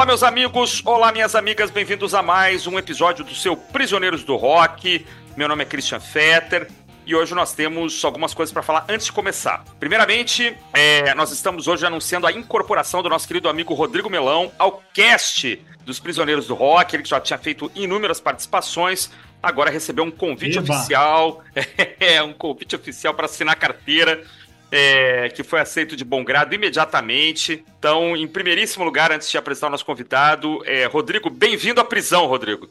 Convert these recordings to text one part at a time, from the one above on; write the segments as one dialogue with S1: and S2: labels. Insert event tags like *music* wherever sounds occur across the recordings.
S1: Olá, meus amigos, olá, minhas amigas, bem-vindos a mais um episódio do seu Prisioneiros do Rock. Meu nome é Christian Fetter e hoje nós temos algumas coisas para falar antes de começar. Primeiramente, é, nós estamos hoje anunciando a incorporação do nosso querido amigo Rodrigo Melão ao cast dos Prisioneiros do Rock. Ele que já tinha feito inúmeras participações, agora recebeu um convite Eba. oficial, *laughs* é, um convite oficial para assinar carteira. É, que foi aceito de bom grado imediatamente. Então, em primeiríssimo lugar, antes de apresentar o nosso convidado, é, Rodrigo, bem-vindo à prisão, Rodrigo.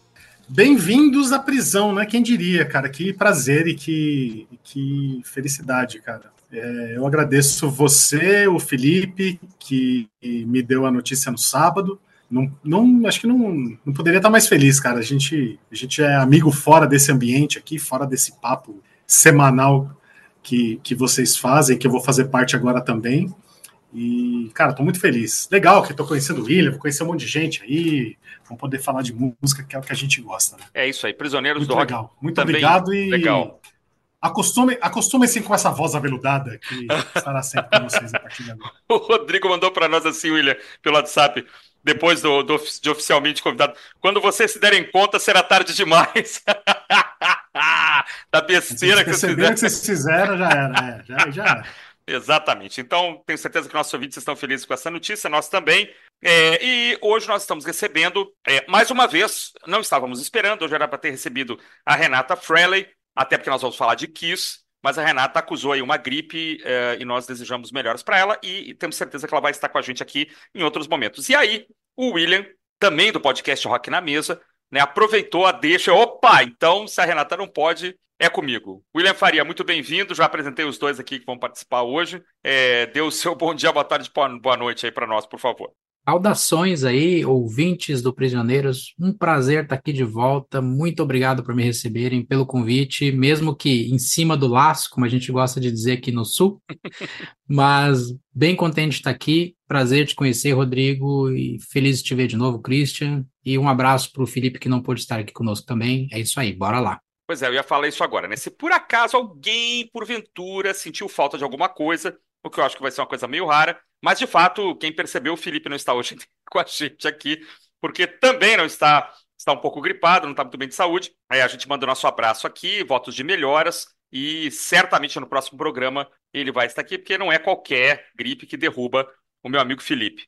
S2: Bem-vindos à prisão, né? Quem diria, cara? Que prazer e que, que felicidade, cara. É, eu agradeço você, o Felipe, que me deu a notícia no sábado. Não, não, acho que não, não poderia estar mais feliz, cara. A gente, a gente é amigo fora desse ambiente aqui, fora desse papo semanal que, que vocês fazem, que eu vou fazer parte agora também. E, cara, tô muito feliz. Legal que tô conhecendo o William, vou conhecer um monte de gente aí, vamos poder falar de música, que é o que a gente gosta. Né?
S1: É isso aí, Prisioneiros
S2: muito
S1: do
S2: legal. Rock. Muito também obrigado e legal. Acostume, acostume-se com essa voz aveludada que *laughs* estará sempre com vocês a partir de agora.
S1: o Rodrigo mandou para nós assim, William, pelo WhatsApp, depois do, do, de oficialmente convidado. Quando vocês se derem conta, será tarde demais. *laughs* da besteira que vocês
S2: fizeram. que vocês fizeram, já era. É, já, já era.
S1: Exatamente. Então, tenho certeza que nossos ouvintes estão felizes com essa notícia, nós também. É, e hoje nós estamos recebendo, é, mais uma vez, não estávamos esperando, hoje era para ter recebido a Renata Freley, até porque nós vamos falar de Kiss, mas a Renata acusou aí uma gripe é, e nós desejamos melhoras para ela e, temos certeza que ela vai estar com a gente aqui em outros momentos. E aí, o William, também do podcast Rock na Mesa, né, aproveitou a deixa. Opa, então se a Renata não pode, é comigo. William Faria, muito bem-vindo. Já apresentei os dois aqui que vão participar hoje. É, dê o seu *laughs* bom dia, boa tarde, boa noite aí para nós, por favor.
S3: Saudações aí, ouvintes do Prisioneiros. Um prazer estar aqui de volta. Muito obrigado por me receberem, pelo convite, mesmo que em cima do laço, como a gente gosta de dizer aqui no Sul. *laughs* Mas bem contente de estar aqui. Prazer te conhecer, Rodrigo, e feliz de te ver de novo, Christian. E um abraço para o Felipe, que não pôde estar aqui conosco também. É isso aí, bora lá.
S1: Pois é, eu ia falar isso agora, né? Se por acaso alguém, porventura, sentiu falta de alguma coisa, o que eu acho que vai ser uma coisa meio rara, mas de fato, quem percebeu, o Felipe não está hoje *laughs* com a gente aqui, porque também não está, está um pouco gripado, não está muito bem de saúde. Aí a gente manda o nosso abraço aqui, votos de melhoras, e certamente no próximo programa ele vai estar aqui, porque não é qualquer gripe que derruba o meu amigo Felipe.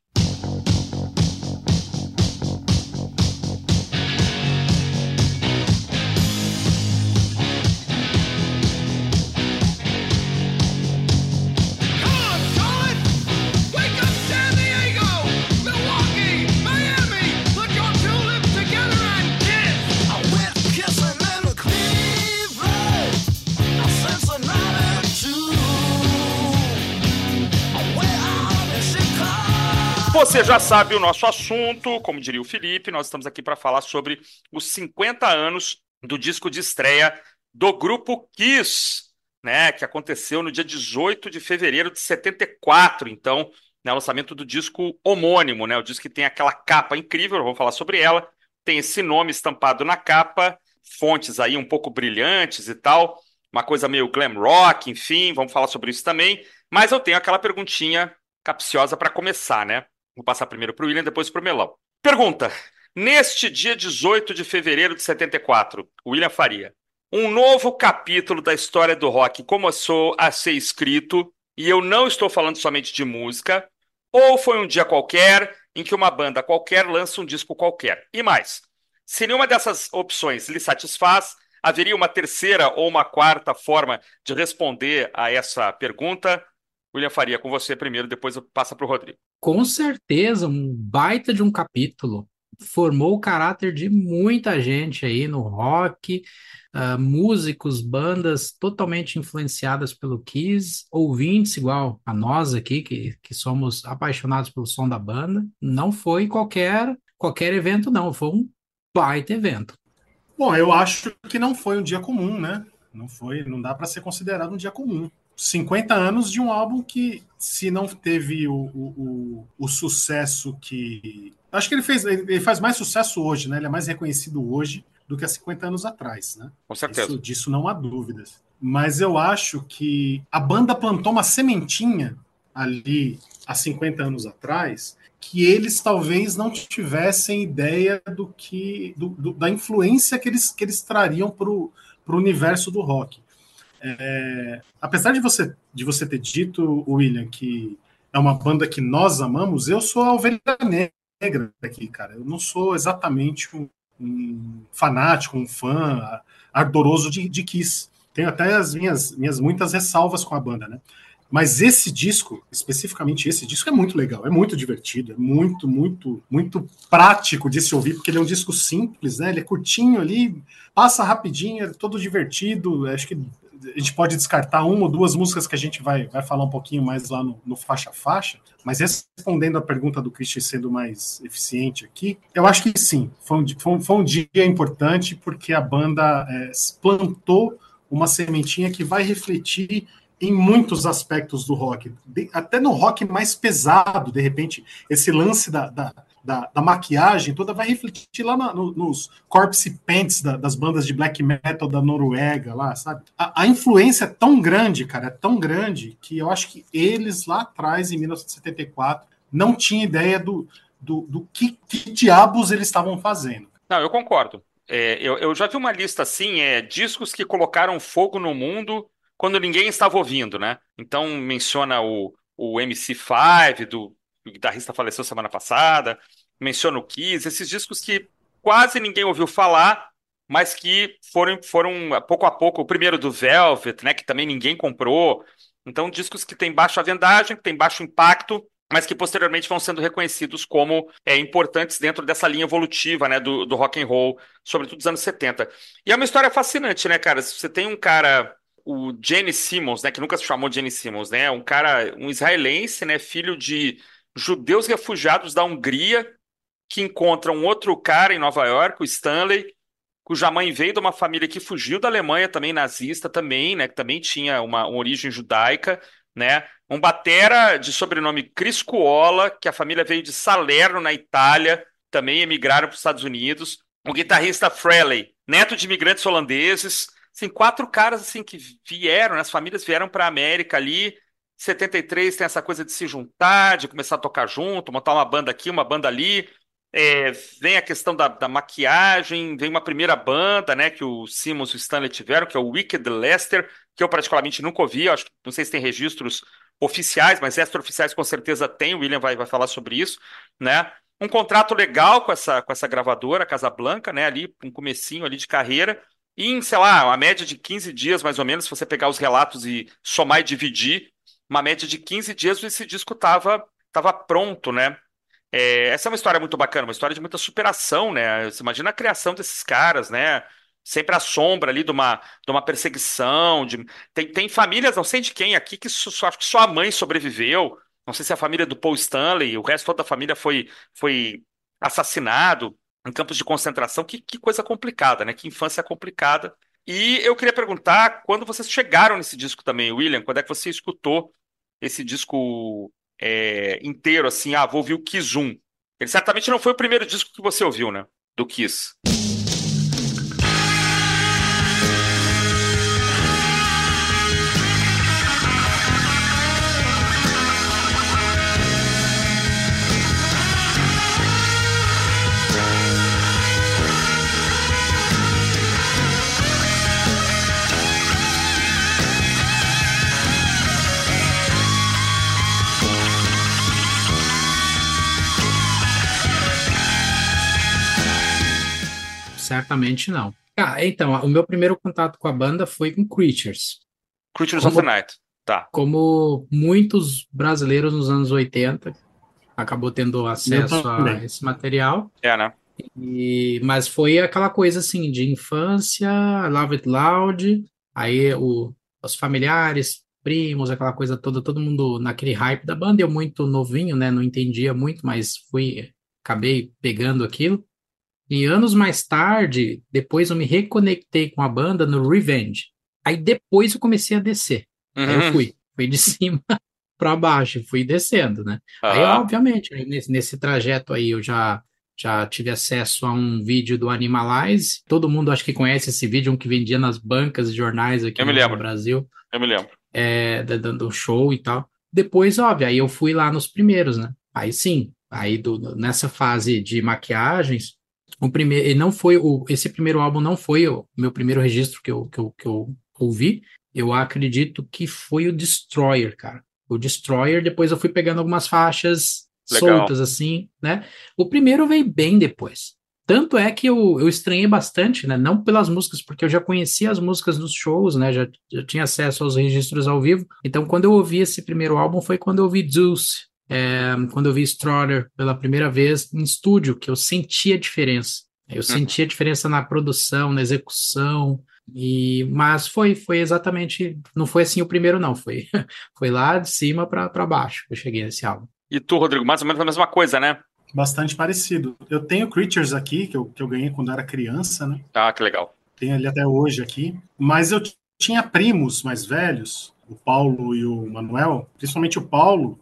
S1: Você já sabe o nosso assunto, como diria o Felipe, nós estamos aqui para falar sobre os 50 anos do disco de estreia do grupo Kiss, né, que aconteceu no dia 18 de fevereiro de 74, então, né, lançamento do disco homônimo, né, o disco que tem aquela capa incrível, vamos falar sobre ela, tem esse nome estampado na capa, fontes aí um pouco brilhantes e tal, uma coisa meio glam rock, enfim, vamos falar sobre isso também, mas eu tenho aquela perguntinha capciosa para começar, né? Vou passar primeiro para o William, depois para o Melão. Pergunta: Neste dia 18 de fevereiro de 74, William Faria, um novo capítulo da história do rock começou a ser escrito, e eu não estou falando somente de música, ou foi um dia qualquer em que uma banda qualquer lança um disco qualquer. E mais, se nenhuma dessas opções lhe satisfaz, haveria uma terceira ou uma quarta forma de responder a essa pergunta? William Faria, com você primeiro, depois passa para o Rodrigo.
S3: Com certeza, um baita de um capítulo. Formou o caráter de muita gente aí no rock, uh, músicos, bandas totalmente influenciadas pelo Kiss, ouvintes igual a nós aqui, que, que somos apaixonados pelo som da banda. Não foi qualquer, qualquer evento, não, foi um baita evento.
S2: Bom, eu acho que não foi um dia comum, né? Não foi, não dá para ser considerado um dia comum. 50 anos de um álbum que, se não teve o, o, o, sucesso que. Acho que ele fez. Ele faz mais sucesso hoje, né? Ele é mais reconhecido hoje do que há 50 anos atrás, né?
S1: Com certeza.
S2: Isso, disso não há dúvidas. Mas eu acho que a banda plantou uma sementinha ali há 50 anos atrás, que eles talvez não tivessem ideia do que do, do, da influência que eles, que eles trariam para o universo do rock. É, apesar de você, de você ter dito, William, que é uma banda que nós amamos, eu sou a ovelha negra aqui, cara. Eu não sou exatamente um, um fanático, um fã ardoroso de, de Kiss. Tenho até as minhas, minhas muitas ressalvas com a banda, né? Mas esse disco, especificamente esse disco, é muito legal, é muito divertido, é muito, muito, muito prático de se ouvir, porque ele é um disco simples, né? Ele é curtinho ali, passa rapidinho, é todo divertido. Acho que a gente pode descartar uma ou duas músicas que a gente vai, vai falar um pouquinho mais lá no, no faixa faixa, mas respondendo a pergunta do Christian sendo mais eficiente aqui, eu acho que sim, foi um, foi um, foi um dia importante porque a banda é, plantou uma sementinha que vai refletir em muitos aspectos do rock, até no rock mais pesado, de repente, esse lance da, da, da, da maquiagem toda vai refletir lá na, no, nos corpse paints da, das bandas de black metal da Noruega, lá, sabe? A, a, influência é tão grande, cara, é tão grande, que eu acho que eles lá atrás, em 1974, não tinham ideia do, do, do que, que diabos eles estavam fazendo.
S1: Não, eu concordo. É, eu, eu, já vi uma lista assim, é, discos que colocaram fogo no mundo quando ninguém estava ouvindo, né? Então menciona o, o MC5, do o guitarrista faleceu semana passada, menciona o Kiss, esses discos que quase ninguém ouviu falar, mas que foram, foram pouco a pouco, o primeiro do Velvet, né, que também ninguém comprou. Então, discos que têm baixa vendagem, que têm baixo impacto, mas que posteriormente vão sendo reconhecidos como é, importantes dentro dessa linha evolutiva né, do, do rock and roll, sobretudo dos anos 70. E é uma história fascinante, né, cara? Você tem um cara o Jenny Simmons, né, que nunca se chamou Jenny Simmons, né, um cara, um israelense, né, filho de judeus refugiados da Hungria que encontram outro cara em Nova York, o Stanley, cuja mãe veio de uma família que fugiu da Alemanha, também nazista, também, né, que também tinha uma, uma origem judaica, né, um batera de sobrenome Criscuola, que a família veio de Salerno, na Itália, também emigraram para os Estados Unidos, o guitarrista Freley, neto de imigrantes holandeses, assim, quatro caras assim que vieram, né, as famílias vieram para a América ali, 73 tem essa coisa de se juntar, de começar a tocar junto, montar uma banda aqui, uma banda ali. É, vem a questão da, da, maquiagem, vem uma primeira banda, né, que o Simmons e o Stanley tiveram, que é o Wicked Lester, que eu particularmente nunca ouvi, acho não sei se tem registros oficiais, mas extra-oficiais com certeza tem, o William vai, vai falar sobre isso, né? Um contrato legal com essa, com essa gravadora, Casa Blanca, né, ali, um comecinho ali de carreira, e em, sei lá, uma média de 15 dias, mais ou menos, se você pegar os relatos e somar e dividir, uma média de 15 dias esse disco estava tava pronto, né? É, essa é uma história muito bacana, uma história de muita superação, né? Você imagina a criação desses caras, né? Sempre a sombra ali de uma, de uma perseguição. De... Tem, tem famílias, não sei de quem aqui, que só, acho que só a mãe sobreviveu. Não sei se é a família do Paul Stanley, o resto toda a família foi, foi assassinado em campos de concentração. Que, que coisa complicada, né? Que infância complicada. E eu queria perguntar quando vocês chegaram nesse disco também, William, quando é que você escutou esse disco é, inteiro, assim, ah, vou ouvir o Kiss 1. Ele certamente não foi o primeiro disco que você ouviu, né? Do Kiss.
S3: Certamente não. Ah, então, o meu primeiro contato com a banda foi com Creatures.
S1: Creatures como, of the Night, tá.
S3: Como muitos brasileiros nos anos 80, acabou tendo acesso a esse material.
S1: É, né?
S3: E, mas foi aquela coisa assim, de infância, Love It Loud, aí o, os familiares, primos, aquela coisa toda, todo mundo naquele hype da banda, eu muito novinho, né, não entendia muito, mas fui, acabei pegando aquilo. E anos mais tarde, depois eu me reconectei com a banda no Revenge. Aí depois eu comecei a descer. Uhum. Aí eu uhum. fui, fui de *laughs* cima para baixo, fui descendo, né? Uhum. Aí, obviamente, nesse, nesse trajeto aí eu já já tive acesso a um vídeo do Animalize. Todo mundo acho que conhece esse vídeo, um que vendia nas bancas de jornais aqui no Brasil.
S1: Eu me lembro.
S3: É, dando show e tal. depois, óbvio, aí eu fui lá nos primeiros, né? Aí sim, aí do, nessa fase de maquiagens, o primeiro, não foi o, esse primeiro álbum não foi o meu primeiro registro que eu, que eu, que eu ouvi. Eu acredito que foi o Destroyer, cara. O Destroyer, depois eu fui pegando algumas faixas Legal. soltas, assim, né? O primeiro veio bem depois. Tanto é que eu, eu estranhei bastante, né? Não pelas músicas, porque eu já conhecia as músicas dos shows, né? Já, já tinha acesso aos registros ao vivo. Então, quando eu ouvi esse primeiro álbum, foi quando eu ouvi Deuce, é, quando eu vi Stroller pela primeira vez em estúdio, que eu senti a diferença. Eu uhum. senti a diferença na produção, na execução, e, mas foi, foi exatamente, não foi assim o primeiro não, foi, *laughs* foi lá de cima para baixo que eu cheguei nesse álbum.
S1: E tu, Rodrigo, mais ou menos a mesma coisa, né?
S2: Bastante parecido. Eu tenho Creatures aqui, que eu, que eu ganhei quando era criança, né?
S1: Ah, que legal.
S2: Tenho ele até hoje aqui. Mas eu tinha primos mais velhos, o Paulo e o Manuel, principalmente o Paulo.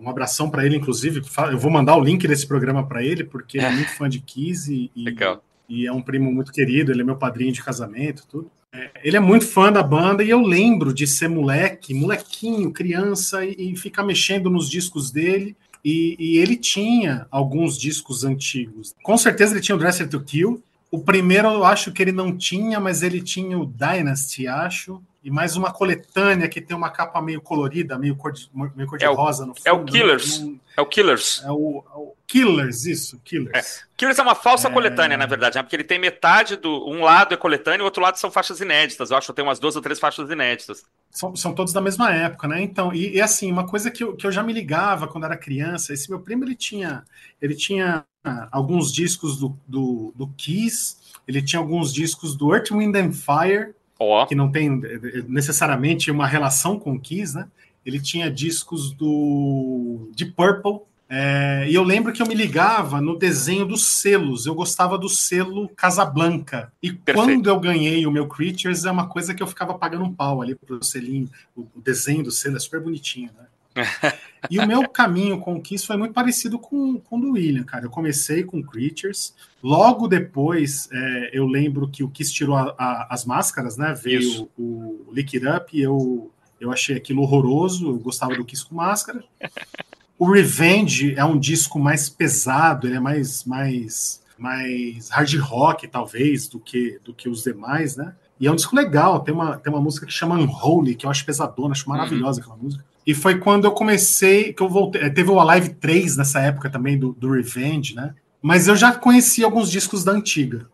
S2: É, um abração para ele, inclusive. Eu vou mandar o link desse programa para ele, porque ele é muito fã de Kiss e, legal. e é um primo muito querido. Ele é meu padrinho de casamento, tudo. É, ele é muito fã da banda e eu lembro de ser moleque, molequinho, criança, e, e ficar mexendo nos discos dele. E, e, ele tinha alguns discos antigos. Com certeza ele tinha o Dresser to Kill. O primeiro eu acho que ele não tinha, mas ele tinha o Dynasty, acho. E mais uma coletânea que tem uma capa meio colorida, meio cor de, meio cor de
S1: é
S2: rosa
S1: no fundo. É o Killers. Não, é o Killers.
S2: É o, é o Killers, isso, Killers.
S1: É. Killers é uma falsa é... coletânea, na verdade, né? porque ele tem metade do. Um lado é coletânea e o outro lado são faixas inéditas. Eu acho que tem umas duas ou três faixas inéditas.
S2: São, são todos da mesma época, né? Então, e, e, assim, uma coisa que eu, que eu já me ligava quando era criança, esse meu primo ele tinha, ele tinha alguns discos do, do, do Kiss, ele tinha alguns discos do Earth, Wind and Fire, oh. que não tem eh, eh, necessariamente uma relação com o Kiss, né? Ele tinha discos do de Purple, é, e eu lembro que eu me ligava no desenho dos selos. Eu gostava do selo Casablanca. E Perfeito. quando eu ganhei o meu Creatures, é uma coisa que eu ficava pagando um pau ali pro selinho. O, o desenho do selo é super bonitinho, né? *laughs* e o meu caminho com o Kiss foi muito parecido com, com o do William, cara. Eu comecei com Creatures. Logo depois, é, eu lembro que o Kiss tirou a, a, as máscaras, né? Veio Isso. o, o Lick It Up e eu, eu achei aquilo horroroso. Eu gostava do Kiss com máscara. *laughs* O Revenge é um disco mais pesado, ele é mais, mais, mais hard rock, talvez, do que, do que os demais, né? E é um disco legal, tem uma, tem uma música que chama Unholy, que eu acho pesadona, acho maravilhosa uhum. aquela música. E foi quando eu comecei, que eu voltei. Eh, teve o Alive 3 nessa época também, do, do Revenge, né? Mas eu já conhecia alguns discos da antiga.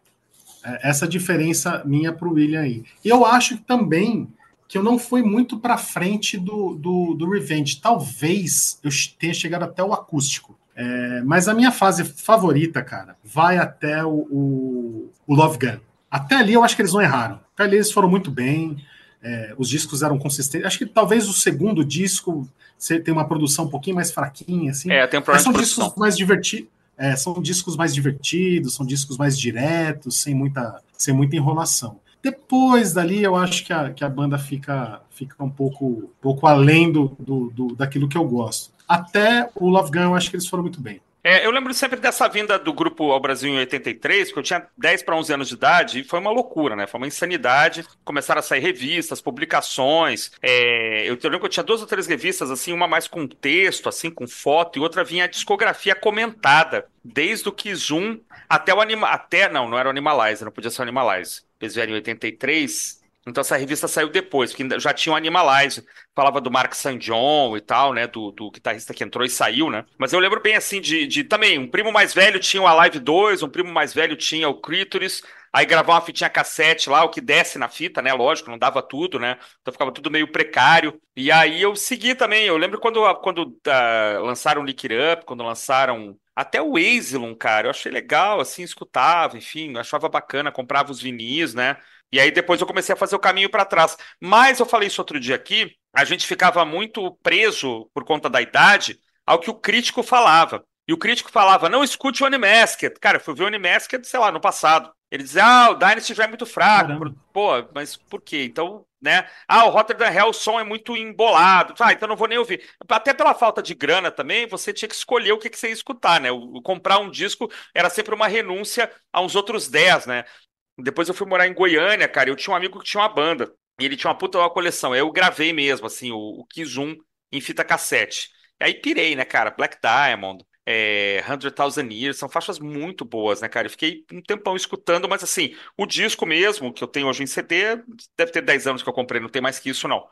S2: É, essa diferença minha para o William aí. E eu acho que também que eu não fui muito para frente do, do, do, Revenge. Talvez eu tenha chegado até o acústico. É, mas a minha fase favorita, cara, vai até o, o, o, Love Gun. Até ali eu acho que eles não erraram. Até ali eles foram muito bem. É, os discos eram consistentes. Acho que talvez o segundo disco tem uma produção um pouquinho mais fraquinha, assim.
S1: É, tem um problema
S2: são discos mais divertidos. É, são discos mais divertidos, são discos mais diretos, sem muita, sem muita enrolação. Depois dali, eu acho que a, que a banda fica, fica um pouco, pouco além do, do, do, daquilo que eu gosto. Até o Love Gun, eu acho que eles foram muito bem.
S1: É, eu lembro sempre dessa vinda do grupo ao Brasil em 83, porque eu tinha 10 para 11 anos de idade, e foi uma loucura, né? Foi uma insanidade. Começaram a sair revistas, publicações. É, eu, lembro que eu tinha duas ou três revistas, assim, uma mais com texto, assim, com foto, e outra vinha a discografia comentada, desde o 1 até o Anima... Até, não, não era o Animalize, não podia ser o Animalize. Eles vieram em 83, então essa revista saiu depois, porque já tinha o Animalize, falava do Mark St. John e tal, né, do, do guitarrista que entrou e saiu, né. Mas eu lembro bem, assim, de, de também, um primo mais velho tinha o Alive 2, um primo mais velho tinha o Clitoris, aí gravar uma fitinha cassete lá, o que desce na fita, né, lógico, não dava tudo, né, então ficava tudo meio precário. E aí eu segui também, eu lembro quando, quando uh, lançaram Lick Up, quando lançaram até o Asylum, cara, eu achei legal, assim, escutava, enfim, achava bacana, comprava os vinis, né? E aí depois eu comecei a fazer o caminho para trás. Mas eu falei isso outro dia aqui, a gente ficava muito preso, por conta da idade, ao que o crítico falava. E o crítico falava, não escute o Unimasked. Cara, eu fui ver o Unimasked, sei lá, no passado. Ele dizia, ah, o Dynasty já é muito fraco. Caramba. Pô, mas por quê? Então, né? Ah, o Rotterdam Hell, o som é muito embolado. Ah, então não vou nem ouvir. Até pela falta de grana também, você tinha que escolher o que, que você ia escutar, né? O, comprar um disco era sempre uma renúncia a uns outros 10, né? Depois eu fui morar em Goiânia, cara, eu tinha um amigo que tinha uma banda. E ele tinha uma puta uma coleção. Eu gravei mesmo, assim, o, o 1 em fita cassete. E aí pirei, né, cara? Black Diamond, é, Hundred Thousand Years, são faixas muito boas, né, cara? Eu fiquei um tempão escutando, mas assim, o disco mesmo, que eu tenho hoje em CD, deve ter 10 anos que eu comprei, não tem mais que isso, não.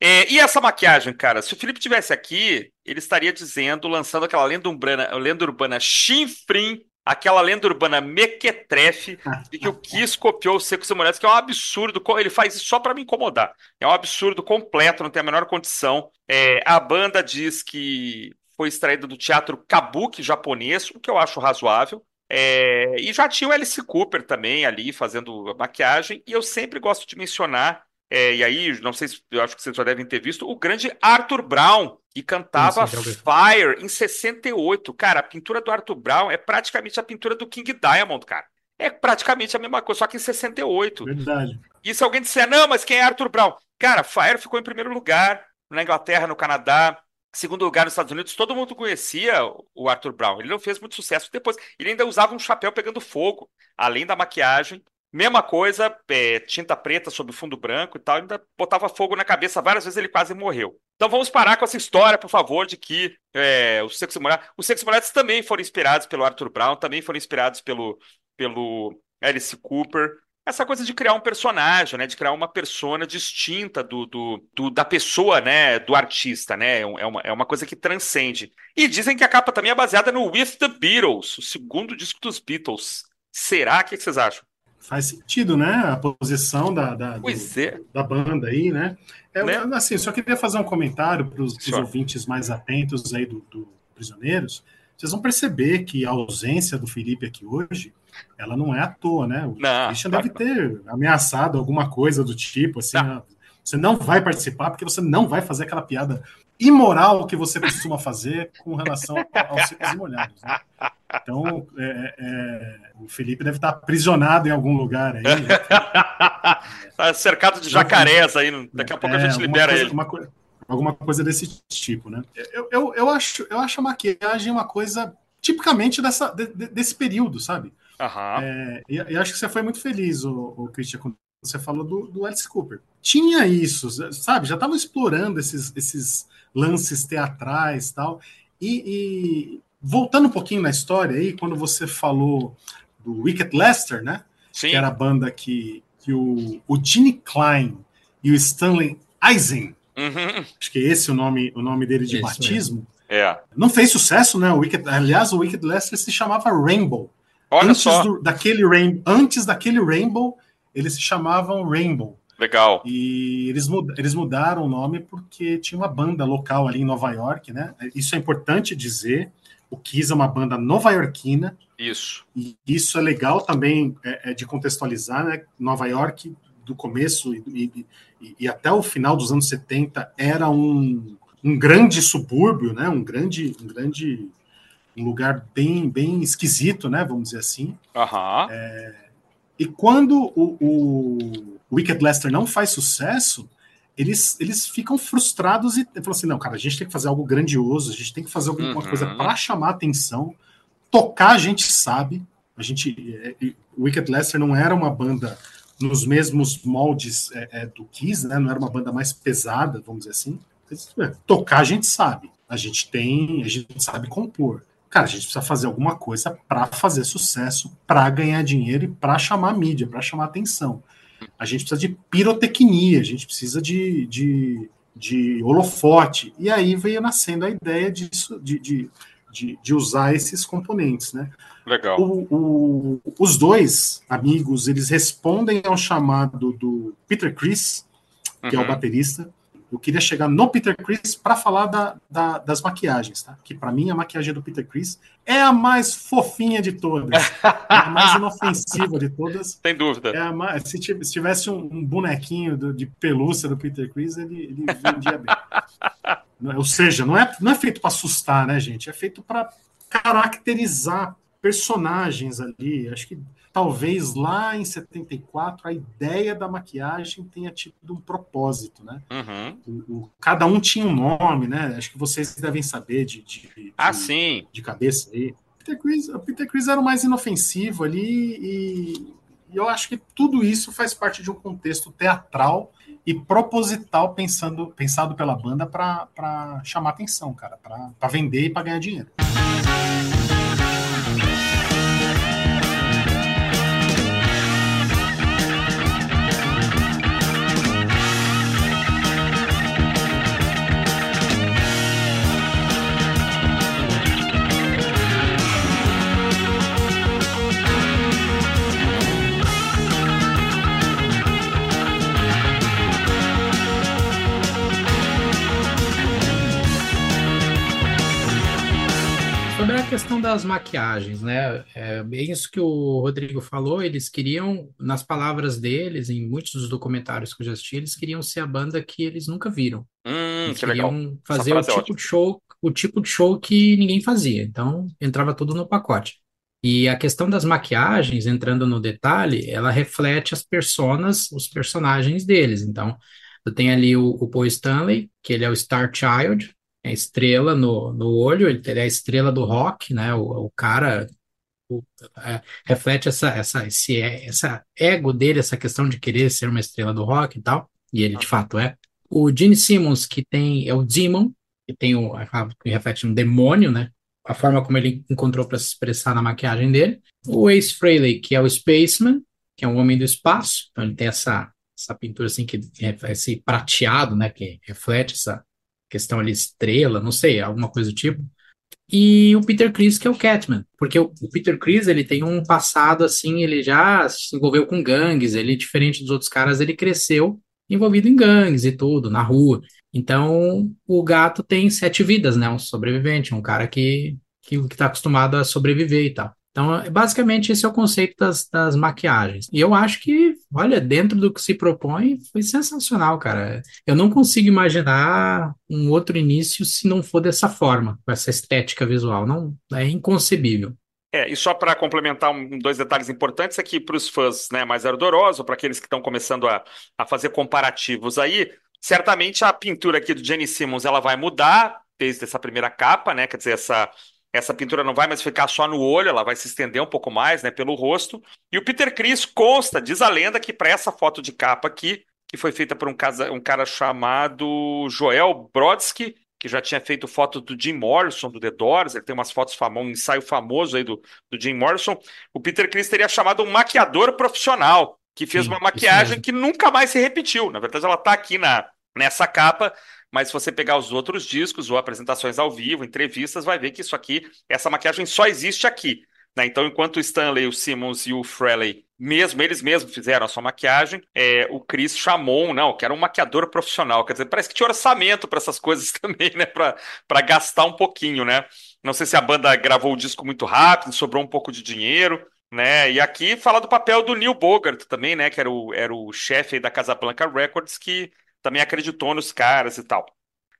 S1: É, e essa maquiagem, cara? Se o Felipe tivesse aqui, ele estaria dizendo, lançando aquela lenda urbana, lenda urbana chinfrim, aquela lenda urbana mequetrefe de que o Kiss copiou o Secos e Molhados, que é um absurdo. Ele faz isso só para me incomodar. É um absurdo completo, não tem a menor condição. É, a banda diz que foi extraída do teatro kabuki japonês, o que eu acho razoável. É, e já tinha o Alice Cooper também ali fazendo maquiagem, e eu sempre gosto de mencionar, é, e aí, não sei se eu acho que vocês já devem ter visto, o grande Arthur Brown, que cantava Fire em 68. Cara, a pintura do Arthur Brown é praticamente a pintura do King Diamond, cara. É praticamente a mesma coisa, só que em 68.
S2: Verdade.
S1: E se alguém disser, não, mas quem é Arthur Brown? Cara, Fire ficou em primeiro lugar na Inglaterra, no Canadá, segundo lugar nos Estados Unidos, todo mundo conhecia o Arthur Brown. Ele não fez muito sucesso depois. Ele ainda usava um chapéu pegando fogo, além da maquiagem. Mesma coisa, é, tinta preta sobre fundo branco e tal, ainda botava fogo na cabeça várias vezes, ele quase morreu. Então vamos parar com essa história, por favor, de que é, os Secos Molhados, os Secos Molhados também foram inspirados pelo Arthur Brown, também foram inspirados pelo, pelo Alice Cooper essa coisa de criar um personagem, né? De criar uma persona distinta do, do, do, da pessoa, né? Do artista, né? É, é uma, é uma coisa que transcende. E dizem que a capa também é baseada no With the Beatles, o segundo disco dos Beatles. Será? O que vocês acham?
S2: Faz sentido, né? A posição da, da, do,
S1: é.
S2: da banda aí, né? É, né? Assim, só queria fazer um comentário para os ouvintes mais atentos aí do, do Prisioneiros. Vocês vão perceber que a ausência do Felipe aqui hoje ela não é à toa, né? O não, Christian deve ter ameaçado alguma coisa do tipo, assim, não. Ah, você não vai participar porque você não vai fazer aquela piada imoral que você costuma fazer com relação aos secos e molhados. Né? Então, é, é, o Felipe deve estar aprisionado em algum lugar aí.
S1: Está *laughs* cercado de jacarés aí. Daqui a pouco é, a gente libera
S2: coisa,
S1: ele.
S2: Uma, alguma coisa desse tipo, né? Eu, eu, eu, acho, eu acho a maquiagem uma coisa tipicamente dessa, de, desse período, sabe?
S1: Uhum.
S2: É, e, e, acho que você foi muito feliz, o, o Christian, quando você falou do, do Alice Cooper. Tinha isso, sabe? Já estavam explorando esses, esses lances teatrais tal. E, e voltando um pouquinho na história aí, quando você falou do Wicked Lester, né?
S1: Sim.
S2: Que era a banda que, que o, o Gene Klein e o Stanley Eisen,
S1: uhum.
S2: acho que é esse o nome, o nome dele de Isso batismo,
S1: é.
S2: não fez sucesso, né? O Wicked, aliás, o Wicked Lester se chamava Rainbow.
S1: Olha antes só. Do,
S2: daquele rain, antes daquele Rainbow, eles se chamavam Rainbow.
S1: Legal.
S2: E eles, mud, eles mudaram o nome porque tinha uma banda local ali em Nova York, né? Isso é importante dizer. O Kiss é uma banda nova-iorquina.
S1: Isso.
S2: E isso é legal também é, é de contextualizar, né? Nova York, do começo e, e, e, até o final dos anos 70, era um, um grande subúrbio, né? Um grande, um grande um lugar bem, bem esquisito, né? Vamos dizer assim.
S1: Uhum.
S2: É, e quando o, o, Wicked Lester não faz sucesso, eles, eles ficam frustrados e falam assim: não, cara, a gente tem que fazer algo grandioso, a gente tem que fazer alguma uhum. coisa para chamar atenção. Tocar a gente sabe. A gente, é, o Wicked Lester não era uma banda nos mesmos moldes é, é, do Kiss, né? Não era uma banda mais pesada, vamos dizer assim. Tocar a gente sabe. A gente tem, a gente sabe compor cara, a gente precisa fazer alguma coisa para fazer sucesso, para ganhar dinheiro e para chamar mídia, para chamar atenção. A gente precisa de pirotecnia, a gente precisa de, de, de holofote. E aí veio nascendo a ideia disso, de, de, de, de usar esses componentes, né?
S1: Legal.
S2: O, o, os dois amigos, eles respondem ao chamado do Peter Chris, que uhum. é o uhum. baterista, eu queria chegar no Peter Chris para falar da, da, das maquiagens, tá? Que para mim a maquiagem do Peter Chris é a mais fofinha de todas, é a mais *laughs* inofensiva de todas.
S1: Sem dúvida.
S2: É mais, se, tivesse um, um bonequinho do, de pelúcia do Peter Chris, ele, ele vendia bem. *laughs* Ou seja, não é, não é feito para assustar, né, gente? É feito para caracterizar personagens ali. Acho que talvez lá em 74 a ideia da maquiagem tenha tido um propósito, né?
S1: Uhum.
S2: O, o, cada um tinha um nome, né? Acho que vocês devem saber de, de, de
S1: ah, sim.
S2: de cabeça aí. Peter Chris, o Peter Chris era o mais inofensivo ali e, e eu acho que tudo isso faz parte de um contexto teatral e proposital pensando, pensado pela banda para chamar atenção, cara, para vender e para ganhar dinheiro.
S3: Questão das maquiagens, né? É bem isso que o Rodrigo falou. Eles queriam, nas palavras deles, em muitos dos documentários que eu já assisti, eles queriam ser a banda que eles nunca viram.
S1: Hum,
S3: eles
S1: que
S3: queriam
S1: legal.
S3: fazer o
S1: é
S3: tipo de show, o tipo de show que ninguém fazia. Então, entrava tudo no pacote. E a questão das maquiagens, entrando no detalhe, ela reflete as personas, os personagens deles. Então, tu tem ali o, o Paul Stanley, que ele é o Star Child, estrela no, no olho, ele é a estrela do rock, né? O, o cara o, é, reflete essa, essa, esse, essa ego dele, essa questão de querer ser uma estrela do rock e tal, e ele de fato é. O Gene Simmons, que tem, é o Demon, que tem o, que reflete um demônio, né? A forma como ele encontrou para se expressar na maquiagem dele. O Ace Frehley, que é o Spaceman, que é um homem do espaço, então ele tem essa, essa pintura assim, que esse prateado, né? Que reflete essa, questão ali, estrela, não sei, alguma coisa do tipo. E o Peter Chris, que é o Catman, porque o, Peter Chris, ele tem um passado assim, ele já se envolveu com gangues, ele, diferente dos outros caras, ele cresceu envolvido em gangues e tudo, na rua. Então, o gato tem sete vidas, né? Um sobrevivente, um cara que, que, que tá acostumado a sobreviver e tal. Então, basicamente, esse é o conceito das, das maquiagens. E eu acho que, olha, dentro do que se propõe, foi sensacional, cara. Eu não consigo imaginar um outro início se não for dessa forma, com essa estética visual. Não, é inconcebível.
S1: É, e só para complementar um, dois detalhes importantes aqui para os fãs né, mais ardorosos, para aqueles que estão começando a, a fazer comparativos aí, certamente a pintura aqui do Jenny Simmons ela vai mudar desde essa primeira capa, né? Quer dizer, essa essa pintura não vai mais ficar só no olho, ela vai se estender um pouco mais, né, pelo rosto. E o Peter Criss consta, diz a lenda, que para essa foto de capa aqui, que foi feita por um, casa, um cara chamado Joel Brodsky, que já tinha feito foto do Jim Morrison, do The Doors, ele tem umas fotos famosas, um ensaio famoso aí do, do Jim Morrison. O Peter Criss teria chamado um maquiador profissional, que fez Sim, uma maquiagem que nunca mais se repetiu. Na verdade, ela está aqui na, nessa capa, mas se você pegar os outros discos ou apresentações ao vivo, entrevistas, vai ver que isso aqui, essa maquiagem só existe aqui. Né? Então, enquanto o Stanley, o Simmons e o Frehley, mesmo eles mesmos fizeram a sua maquiagem, é, o Chris chamou, não, que era um maquiador profissional. Quer dizer, parece que tinha orçamento para essas coisas *laughs* também, né? Para gastar um pouquinho, né? Não sei se a banda gravou o disco muito rápido, sobrou um pouco de dinheiro. Né? E aqui fala do papel do Neil Bogart também, né? Que era o, era o chefe da Casablanca Records, que também acreditou nos caras e tal.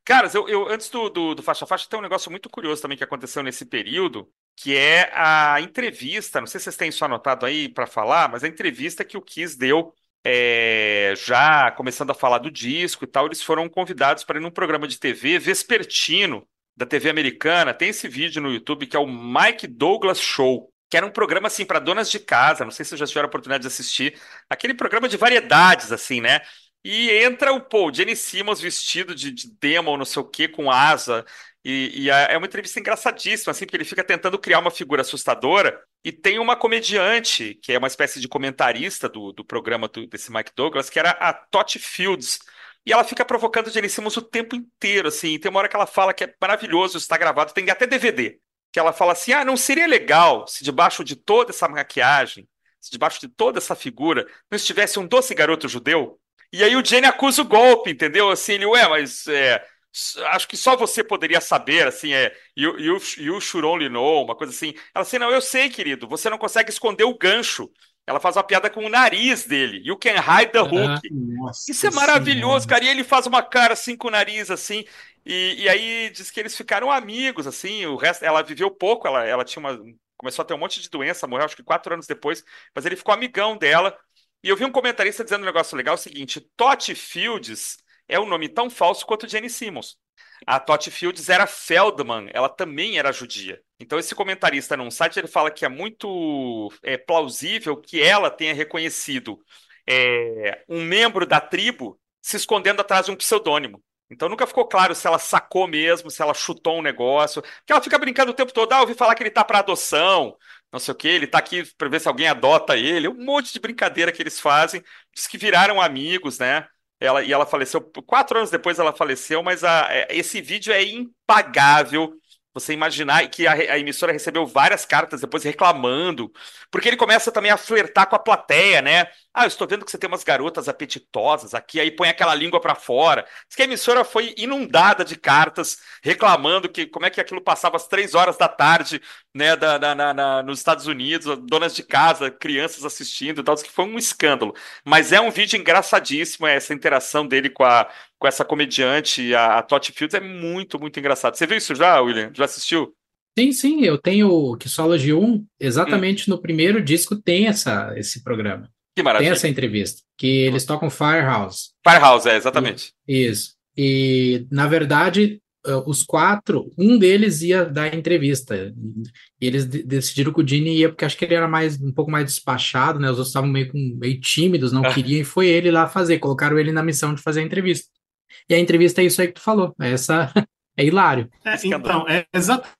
S1: Caras, eu, eu antes do, do, do Faixa Faixa tem um negócio muito curioso também que aconteceu nesse período, que é a entrevista. Não sei se vocês têm isso anotado aí para falar, mas a entrevista que o Kiss deu é, já começando a falar do disco e tal, eles foram convidados para ir num programa de TV vespertino da TV americana. Tem esse vídeo no YouTube que é o Mike Douglas Show, que era um programa assim para donas de casa. Não sei se vocês já tiveram a oportunidade de assistir. Aquele programa de variedades, assim, né? E entra o Paul, Jenny Simmons vestido de, de demo, não sei o que, com asa. E, e é uma entrevista engraçadíssima, assim, porque ele fica tentando criar uma figura assustadora. E tem uma comediante, que é uma espécie de comentarista do, do programa do, desse Mike Douglas, que era a Totti Fields. E ela fica provocando Jenny Simmons o tempo inteiro, assim. Tem uma hora que ela fala que é maravilhoso, está gravado, tem até DVD. Que ela fala assim: ah, não seria legal se debaixo de toda essa maquiagem, se debaixo de toda essa figura, não estivesse um doce garoto judeu? E aí o Jenny acusa o golpe, entendeu? Assim, ele, ué, mas é, acho que só você poderia saber, assim, é, you should only know, uma coisa assim. Ela assim, não, eu sei, querido, você não consegue esconder o gancho. Ela faz uma piada com o nariz dele. You can hide the hook. Nossa, Isso é maravilhoso, cara. E ele faz uma cara assim com o nariz, assim. E, e aí diz que eles ficaram amigos, assim. O resto, ela viveu pouco, ela, ela tinha uma. Começou a ter um monte de doença, morreu acho que quatro anos depois, mas ele ficou amigão dela. E eu vi um comentarista dizendo um negócio legal, o seguinte, Totti Fields é um nome tão falso quanto Jenny Simmons. A Totti Fields era Feldman, ela também era judia. Então esse comentarista num site ele fala que é muito é, plausível que ela tenha reconhecido é, um membro da tribo se escondendo atrás de um pseudônimo. Então nunca ficou claro se ela sacou mesmo, se ela chutou um negócio. Porque ela fica brincando o tempo todo. Ah, ouvi falar que ele tá para adoção, não sei o quê, ele tá aqui para ver se alguém adota ele. Um monte de brincadeira que eles fazem. Diz que viraram amigos, né? Ela, e ela faleceu, quatro anos depois ela faleceu, mas a, é, esse vídeo é impagável você imaginar que a, a, emissora recebeu várias cartas depois reclamando, porque ele começa também a flertar com a plateia, né? Ah, eu estou vendo que você tem umas garotas apetitosas aqui, aí põe aquela língua para fora. Diz que a emissora foi inundada de cartas reclamando que como é que aquilo passava às três horas da tarde, né, da, da, na, na, nos Estados Unidos, donas de casa, crianças assistindo e tal, diz que foi um escândalo. Mas é um vídeo engraçadíssimo, essa interação dele com a, com essa comediante, a, a Totti Fields, é muito, muito engraçado. Você viu isso já, William? Já assistiu?
S3: Sim, sim, eu tenho Kissology 1, exatamente hum. no primeiro disco tem essa, esse programa.
S1: Que maravilha.
S3: Tem essa entrevista, que eles tocam Firehouse.
S1: Firehouse, é, exatamente.
S3: E, isso. E, na verdade, eh, os quatro, um deles ia dar entrevista. E eles decidiram que o Dini ia, porque acho que ele era mais um pouco mais despachado, né? Os outros estavam meio, meio tímidos, não queriam, e foi ele lá fazer. Colocaram ele na missão de fazer a entrevista. E a entrevista é isso aí que tu falou. É essa *laughs* é hilário.
S2: É, então, é exatamente,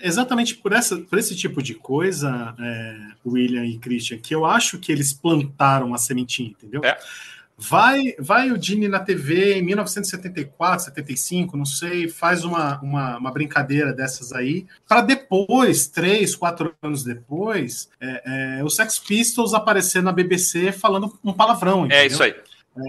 S2: exatamente por, essa, por esse tipo de coisa, é, William e Christian, que eu acho que eles plantaram a sementinha, entendeu? É. Vai, vai o Dini na TV em 1974, 75, não sei, faz uma, uma, uma brincadeira dessas aí, para depois, três, quatro anos depois, é, é, o Sex Pistols aparecer na BBC falando um palavrão.
S1: É entendeu? É isso aí.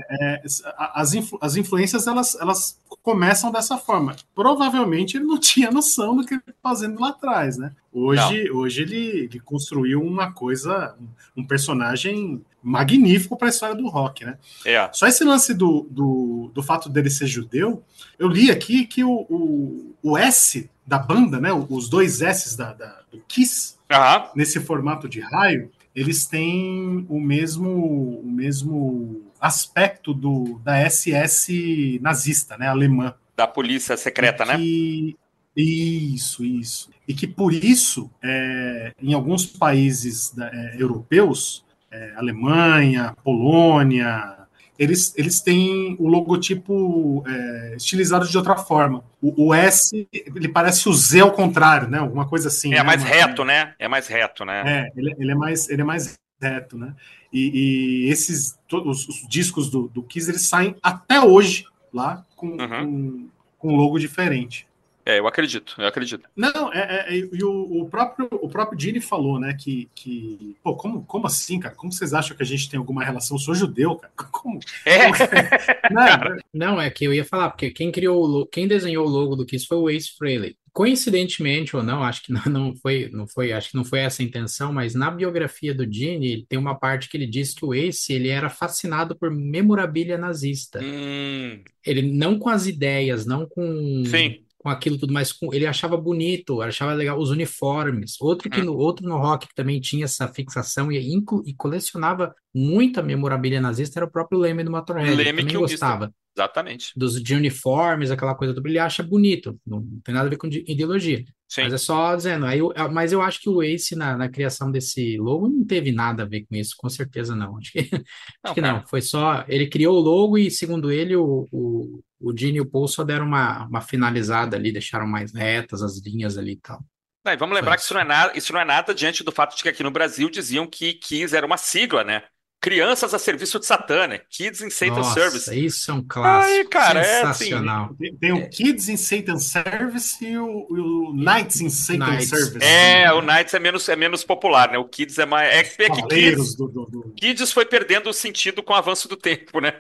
S2: É, é, as, influ, as influências elas, elas começam dessa forma. Provavelmente ele não *laughs* tinha noção do que ele estava fazendo lá atrás, né? Hoje, hoje ele, ele, construiu uma coisa, um, personagem magnífico para a história do rock, né?
S1: É.
S2: Só esse lance do, do, do, fato dele ser judeu, eu li aqui que o, o, o S da banda, né? Os dois S da, da do Kiss,
S1: uhum.
S2: nesse formato de raio, eles têm o mesmo, o mesmo aspecto do, da SS nazista, né, alemã.
S1: Da polícia secreta, né?
S2: que, né? Isso, isso. E que por isso, é, em alguns países é, europeus, é, Alemanha, Polônia, eles, eles têm o logotipo é, estilizado de outra forma. O, o, S, ele parece o Z ao contrário, né? Alguma coisa assim.
S1: É
S2: né?
S1: mais reto, né? É mais reto, né?
S2: É, ele, ele, é, mais, ele é mais reto, né? E, e esses todos os discos do, do Kiss eles saem até hoje lá com, uhum. com, com um logo diferente.
S1: É, eu acredito, eu acredito.
S2: Não, é, é, é, e o, o, próprio o próprio Gini falou, né, que, que pô, como, como assim, cara? Como vocês acham que a gente tem alguma relação? Eu sou judeu, cara. *laughs* Como?
S1: É.
S3: Como... *laughs* Não, não, é que eu ia falar, porque quem criou, quem desenhou o logo do Kiss foi o Ace Frehley coincidentemente ou não, acho que não, não, foi, não foi, acho que não foi essa a intenção, mas na biografia do Gene tem uma parte que ele diz que o Ace ele era fascinado por memorabilia nazista.
S1: Hum.
S3: Ele não com as ideias, não com
S1: Sim.
S3: com aquilo tudo, mas com, ele achava bonito, achava legal os uniformes. Outro que hum. no outro no rock que também tinha essa fixação e, inclu, e colecionava muita memorabilia nazista era o próprio Leme do Motorhead. Leme também gostava.
S1: Exatamente.
S3: Dos, de uniformes, aquela coisa do ele acha bonito. Não, não tem nada a ver com ideologia.
S1: Sim.
S3: Mas é só dizendo. Aí, eu, mas eu acho que o Ace, na, na, criação desse logo, não teve nada a ver com isso, com certeza não. Acho que não. *laughs* Acho que não. Foi só. Ele criou o logo e, segundo ele, o, o, o Gene e o Paul só deram uma, uma finalizada ali, deixaram mais retas as linhas ali e tal.
S1: Não, e vamos lembrar que isso não, é nada, isso não é nada diante do fato de que aqui no Brasil diziam que Kiss era uma sigla, né? Crianças a serviço de Satã, né? Kids in Satan
S3: Nossa,
S1: Service.
S3: Isso é um clássico. Aí,
S1: cara,
S3: Sensacional.
S2: É assim, tem, tem, o Kids in Satan Service e o, o Knights in Satan Knights. Service.
S1: É, o Knights é menos, é menos popular, né? O Kids é mais. É, é que Kids, do, do, do... Kids foi perdendo o sentido com o avanço do tempo, né?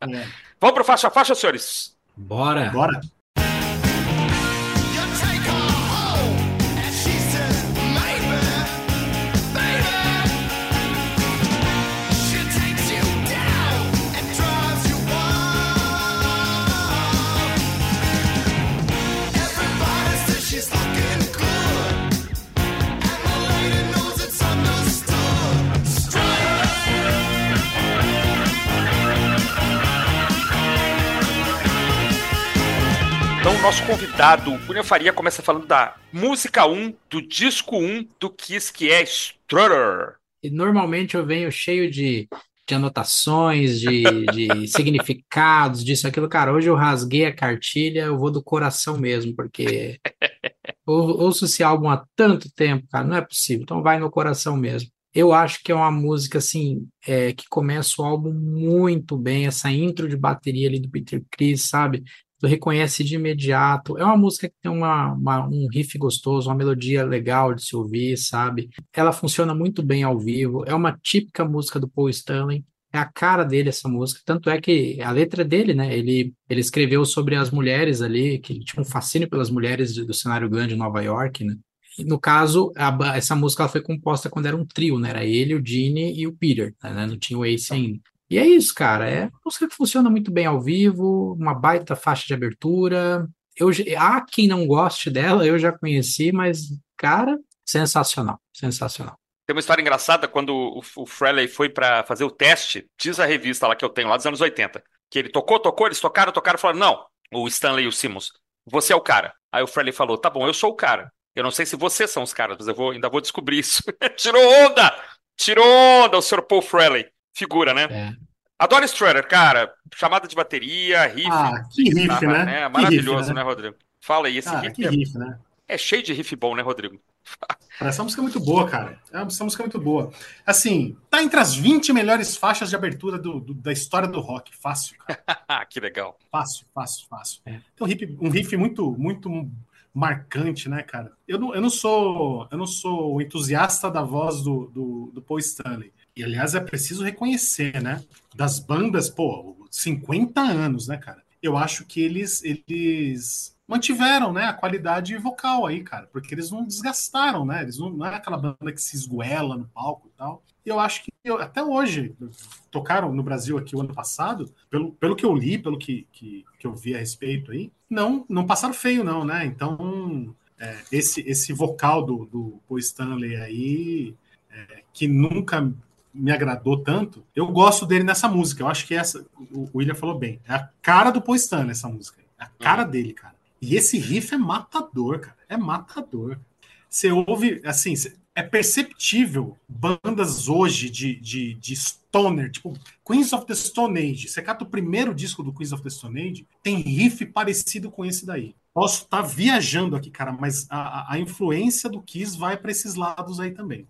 S1: É. Vamos pro faixa a faixa, senhores?
S3: Bora.
S2: Bora.
S1: Nosso convidado, o William Faria, começa falando da música 1, do disco 1 do Kiss, que é Strutter.
S3: E normalmente eu venho cheio de de anotações, de, de *laughs* significados, disso, aquilo. Cara, hoje eu rasguei a cartilha, eu vou do coração mesmo, porque *laughs* ou, ouço esse álbum há tanto tempo, cara, não é possível. Então vai no coração mesmo. Eu acho que é uma música, assim, é, que começa o álbum muito bem, essa intro de bateria ali do Peter Chris, sabe? Tu reconhece de imediato. É uma música que tem uma, uma, um riff gostoso, uma melodia legal de se ouvir, sabe? Ela funciona muito bem ao vivo. É uma típica música do Paul Stanley. É a cara dele essa música. Tanto é que a letra dele, né? Ele, ele escreveu sobre as mulheres ali, que tinha um fascínio pelas mulheres do cenário grande de Nova York, né? no caso, a, essa música foi composta quando era um trio, né? Era ele, o Gene e o Peter, né? Não tinha o Ace ainda. E é isso, cara. É uma música que funciona muito bem ao vivo, uma baita faixa de abertura. Eu, há quem não goste dela, eu já conheci, mas, cara, sensacional, sensacional.
S1: Tem uma história engraçada quando o, o foi para fazer o teste, diz a revista lá que eu tenho, lá dos anos 80, que ele tocou, tocou, eles tocaram, tocaram, falaram, não, o Stanley e o Simmons, você é o cara. Aí o Frehley falou, tá bom, eu sou o cara. Eu não sei se vocês são os caras, mas eu vou, ainda vou descobrir isso. *laughs* Tirou onda! Tirou onda o Sr. Paul Frehley. Figura, né? É. Adoro Strutter, cara. Chamada de bateria, riff.
S2: Ah, que riff, né? né?
S1: Maravilhoso, riff, né? né? Rodrigo? Fala aí, esse riff.
S2: É, riff, né?
S1: É cheio de riff bom, né, Rodrigo? *laughs*
S2: Essa música é muito boa, cara. Essa música é muito boa. Assim, tá entre as 20 melhores faixas de abertura do, do, da história do rock. Fácil,
S1: cara. *laughs* que legal.
S2: Fácil, fácil, fácil. É. Tem um riff, um riff muito, muito marcante, né, cara? Eu não, eu não sou eu não sou entusiasta da voz do, do, do Paul Stanley. E, aliás, é preciso reconhecer, né? Das bandas, pô, 50 anos, né, cara? Eu acho que eles, eles mantiveram, né, a qualidade vocal aí, cara, porque eles não desgastaram, né? Eles não, não é aquela banda que se esguela no palco e tal. E eu acho que eu, até hoje tocaram no Brasil aqui o ano passado, pelo, pelo que eu li, pelo que, que, que eu vi a respeito aí, não não passaram feio não, né? Então é, esse esse vocal do, do Paul Stanley aí é, que nunca me agradou tanto, eu gosto dele nessa música. Eu acho que essa, o William falou bem, é a cara do Paul Stanley essa música, é a cara uhum. dele, cara. E esse riff é matador, cara, é matador. Você ouve, assim, é perceptível bandas hoje de, de, de stoner, tipo Queens of the Stone Age. Você cata o primeiro disco do Queens of the Stone Age, tem riff parecido com esse daí. Posso estar tá viajando aqui, cara, mas a, a influência do Kiss vai para esses lados aí também.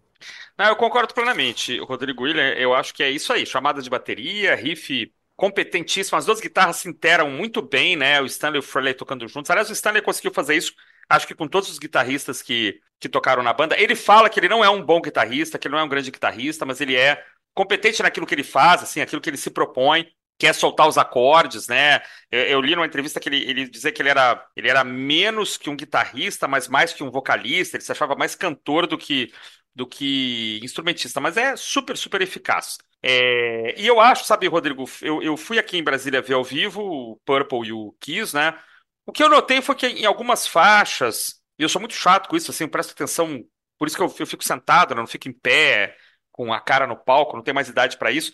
S1: Não, eu concordo plenamente, Rodrigo William. Eu acho que é isso aí. Chamada de bateria, riff competentíssimo. As duas guitarras se interam muito bem, né? O Stanley e o Frehley tocando juntos. Aliás, o Stanley conseguiu fazer isso acho que com todos os guitarristas que, que tocaram na banda. Ele fala que ele não é um bom guitarrista, que ele não é um grande guitarrista, mas ele é competente naquilo que ele faz, assim, aquilo que ele se propõe, que é soltar os acordes, né? Eu, eu li numa entrevista que ele, ele dizia que ele era, ele era menos que um guitarrista, mas mais que um vocalista, ele se achava mais cantor do que do que instrumentista, mas é super, super eficaz. É, e eu acho, sabe, Rodrigo, eu, eu fui aqui em Brasília ver ao vivo o Purple e o Kiss, né? O que eu notei foi que em algumas faixas, e eu sou muito chato com isso, assim, eu presto atenção, por isso que eu, eu fico sentado, né, não fico em pé, com a cara no palco, não tenho mais idade para isso,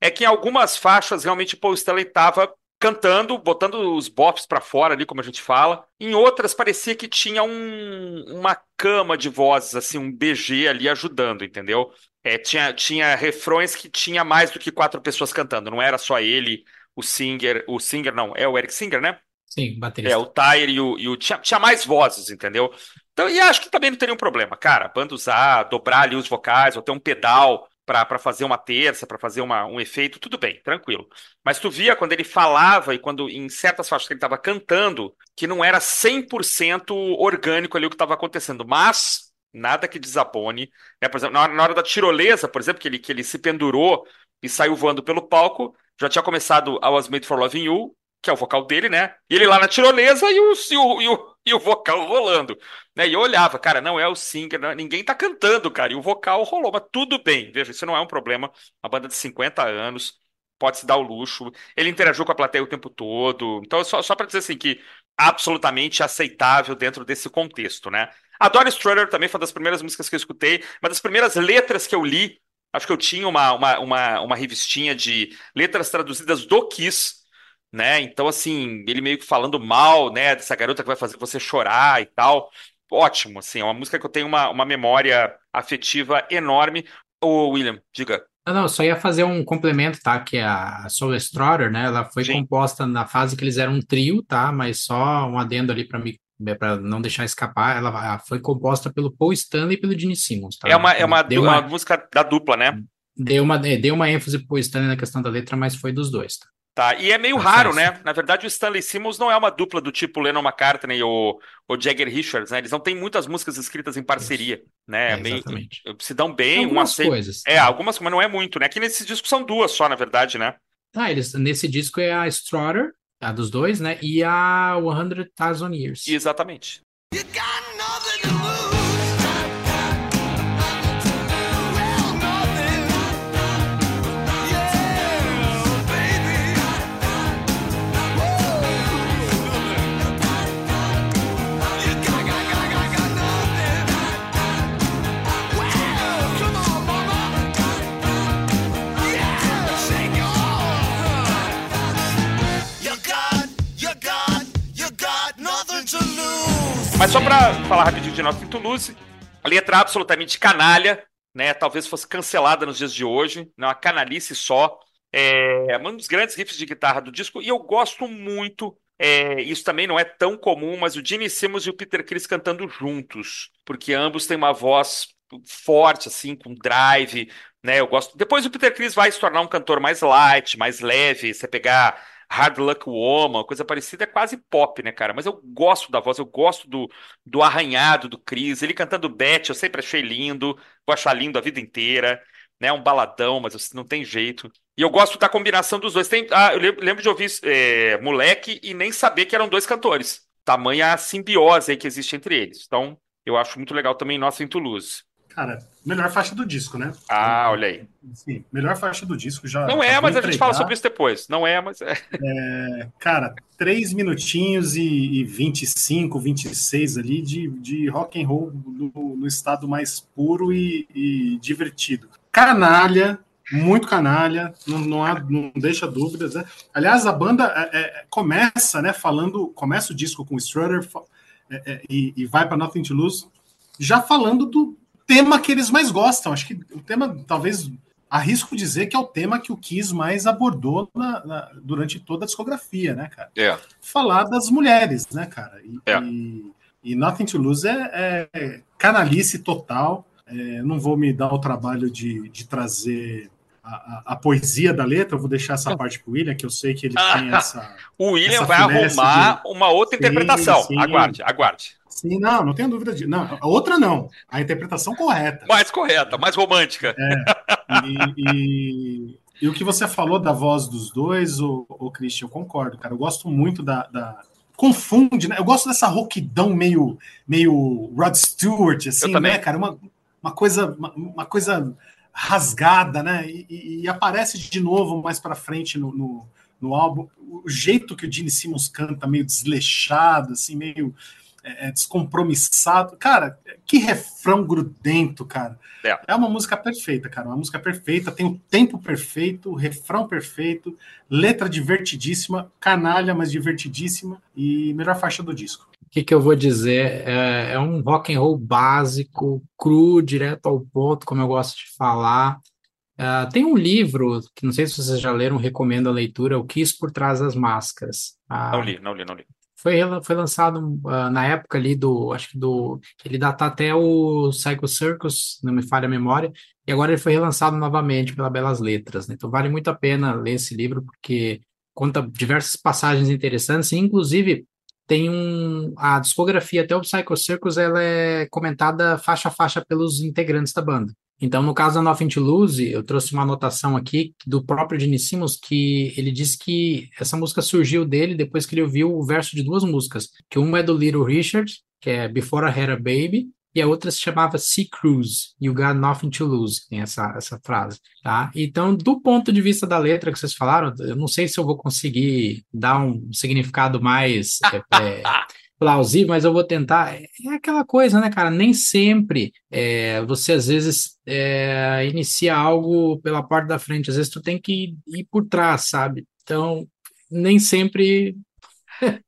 S1: é que em algumas faixas realmente Paul Stanley estava cantando, botando os bops para fora ali, como a gente fala. Em outras parecia que tinha um, uma cama de vozes, assim, um BG ali ajudando, entendeu? É, tinha, tinha refrões que tinha mais do que quatro pessoas cantando, não era só ele, o Singer, o Singer não, é o Eric Singer, né?
S3: Sim, baterista.
S1: É, o Tyre e o. E o tinha, tinha mais vozes, entendeu? Então, e acho que também não teria um problema, cara. Banda usar, dobrar ali os vocais, ou ter um pedal para fazer uma terça, para fazer uma, um efeito, tudo bem, tranquilo. Mas tu via quando ele falava e quando em certas faixas que ele estava cantando, que não era 100% orgânico ali o que estava acontecendo, mas nada que desabone. Né? Por exemplo, na hora da tirolesa, por exemplo, que ele, que ele se pendurou e saiu voando pelo palco, já tinha começado I Was Made for Loving You, que é o vocal dele, né? E ele lá na tirolesa e o, e o, e o, e o vocal rolando. Né? E eu olhava, cara, não é o singer, não, ninguém tá cantando, cara, e o vocal rolou, mas tudo bem, veja, isso não é um problema. Uma banda de 50 anos, pode se dar o luxo. Ele interagiu com a plateia o tempo todo. Então, só, só para dizer assim, que absolutamente aceitável dentro desse contexto, né? Adoro Strutter também foi uma das primeiras músicas que eu escutei, uma das primeiras letras que eu li. Acho que eu tinha uma, uma, uma, uma revistinha de letras traduzidas do Kiss né? Então, assim, ele meio que falando mal, né, dessa garota que vai fazer você chorar e tal. Ótimo, assim, é uma música que eu tenho uma, uma memória afetiva enorme. Ô, William, diga.
S3: Ah, não, só ia fazer um complemento, tá? Que a Soul Destroyer, né? Ela foi
S1: Sim.
S3: composta na fase que eles eram um trio, tá? Mas só um adendo ali para mim, para não deixar escapar. Ela foi composta pelo Paul Stanley e pelo Gene Simmons, tá?
S1: É uma, é uma,
S3: Deu uma,
S1: uma música da dupla, né?
S3: deu uma, é, deu uma ênfase pro Stanley na questão da letra, mas foi dos dois, tá?
S1: Tá, e é meio
S3: Tá
S1: raro, né? Na verdade, o Stanley Simmons não é uma dupla do tipo Lennon McCartney ou, ou Jagger Richards, né? Eles não têm muitas músicas escritas em parceria, né? É
S3: É,
S1: meio,
S3: exatamente.
S1: se dão
S3: Tem
S1: bem, um
S3: algumas
S1: aceita.
S3: coisas.
S1: É, algumas, mas não é muito, né? Aqui nesse disco são duas só, na verdade, né?
S3: Ah, eles, nesse disco é a Strutter, a dos dois, né? E a 100,000 Years.
S1: Exatamente.
S4: You got
S1: Mas só pra falar rapidinho de Nothing to Lose, a letra absolutamente canalha, né? Talvez fosse cancelada nos dias de hoje, né? Uma canalice só. É um dos grandes riffs de guitarra do disco, e eu gosto muito. é, isso também não é tão comum, mas o Gene Simmons e o Peter Criss cantando juntos, porque ambos têm uma voz forte, assim, com drive, né? Eu gosto. Depois o Peter Criss vai se tornar um cantor mais light, mais leve. Você pegar Hard Luck Woman, coisa parecida, é quase pop, né, cara? Mas eu gosto da voz, eu gosto do, do arranhado do Chris. Ele cantando Beth, eu sempre achei lindo, vou achar lindo a vida inteira, né? Um baladão, mas não tem jeito. E eu gosto da combinação dos dois. Tem, ah, eu lembro, de ouvir é, moleque e nem saber que eram dois cantores. Tamanha simbiose que existe entre eles. Então, eu acho muito legal também Nossa em Toulouse.
S2: Cara, melhor faixa do disco, né?
S1: Ah, olha aí.
S2: Sim, melhor faixa do disco já.
S1: Não é, mas a gente
S2: entregar.
S1: fala sobre isso depois. Não é, mas é.
S2: Cara, três minutinhos e, e 25, 26 ali de, de rock and roll no, no estado mais puro e, e divertido. Canalha, muito canalha, não, não, há, não deixa dúvidas. Né? Aliás, a banda é, é, começa, né, falando, começa o disco com o Strutter é, é, e, e vai para Nothing to Lose, já falando do tema que eles mais gostam. Acho que o tema, talvez, arrisco dizer que é o tema que o Kiss mais abordou na- na- durante toda a discografia, né, cara?
S1: É.
S2: Falar das mulheres, né, cara? E,
S1: É.
S2: e, e Nothing to Lose é, é canalice total. É, não vou me dar o trabalho de, de trazer a, a- poesia da letra, eu vou deixar essa parte pro William, que eu sei que ele tem essa. *laughs*
S1: O William
S2: Essa
S1: vai arrumar uma outra
S2: Sim,
S1: interpretação.
S2: sim.
S1: Aguarde, aguarde.
S2: Sim, não, não tenho dúvida de. Não, a outra não. A interpretação correta.
S1: Mais correta, mais romântica.
S2: E, e- e o que você falou da voz dos dois, o, o Christian, eu concordo, cara. Eu gosto muito da. da- Confunde, né? Eu gosto dessa roquidão meio, meio Rod Stewart, assim, né, cara? Uma, uma coisa, uma, uma coisa rasgada, né? E, e- aparece de novo mais pra frente no, no, no álbum. O jeito que o Gene Simmons canta, meio desleixado, assim, meio é, é, descompromissado. Cara, que refrão grudento, cara.
S1: É.
S2: É uma música perfeita, cara. Uma música perfeita, tem o tempo perfeito, o refrão perfeito, letra divertidíssima, canalha, mas divertidíssima e melhor faixa do disco.
S3: O que que eu vou dizer? É, é um rock and roll básico, cru, direto ao ponto, como eu gosto de falar. Ah, tem um livro que não sei se vocês já leram, recomendo a leitura, O Kiss por Trás das Máscaras. Ah,
S1: Não li, não li, não li.
S3: Foi, foi lançado ah, na época ali do, acho que do, ele data até o Psycho Circus, não me falha a memória, e agora ele foi relançado novamente pela Belas Letras, né? Então vale muito a pena ler esse livro porque conta diversas passagens interessantes, e inclusive tem um, a discografia até o Psycho Circus, ela é comentada faixa a faixa pelos integrantes da banda. Então, no caso da Nothing to Lose, eu trouxe uma anotação aqui do próprio Gene Simmons, que ele disse que essa música surgiu dele depois que ele ouviu o verso de duas músicas, que uma é do Little Richard, que é Before I Had a Baby, e a outra se chamava Sea Cruise, You Got Nothing to Lose, tem essa, essa frase, tá? Então, do ponto de vista da letra que vocês falaram, eu não sei se eu vou conseguir dar um significado mais *laughs* é, é, plausível, mas eu vou tentar. É aquela coisa, né, cara? Nem sempre é, você às vezes é, inicia algo pela porta da frente, às vezes tu tem que ir por trás, sabe? Então, nem sempre. *laughs*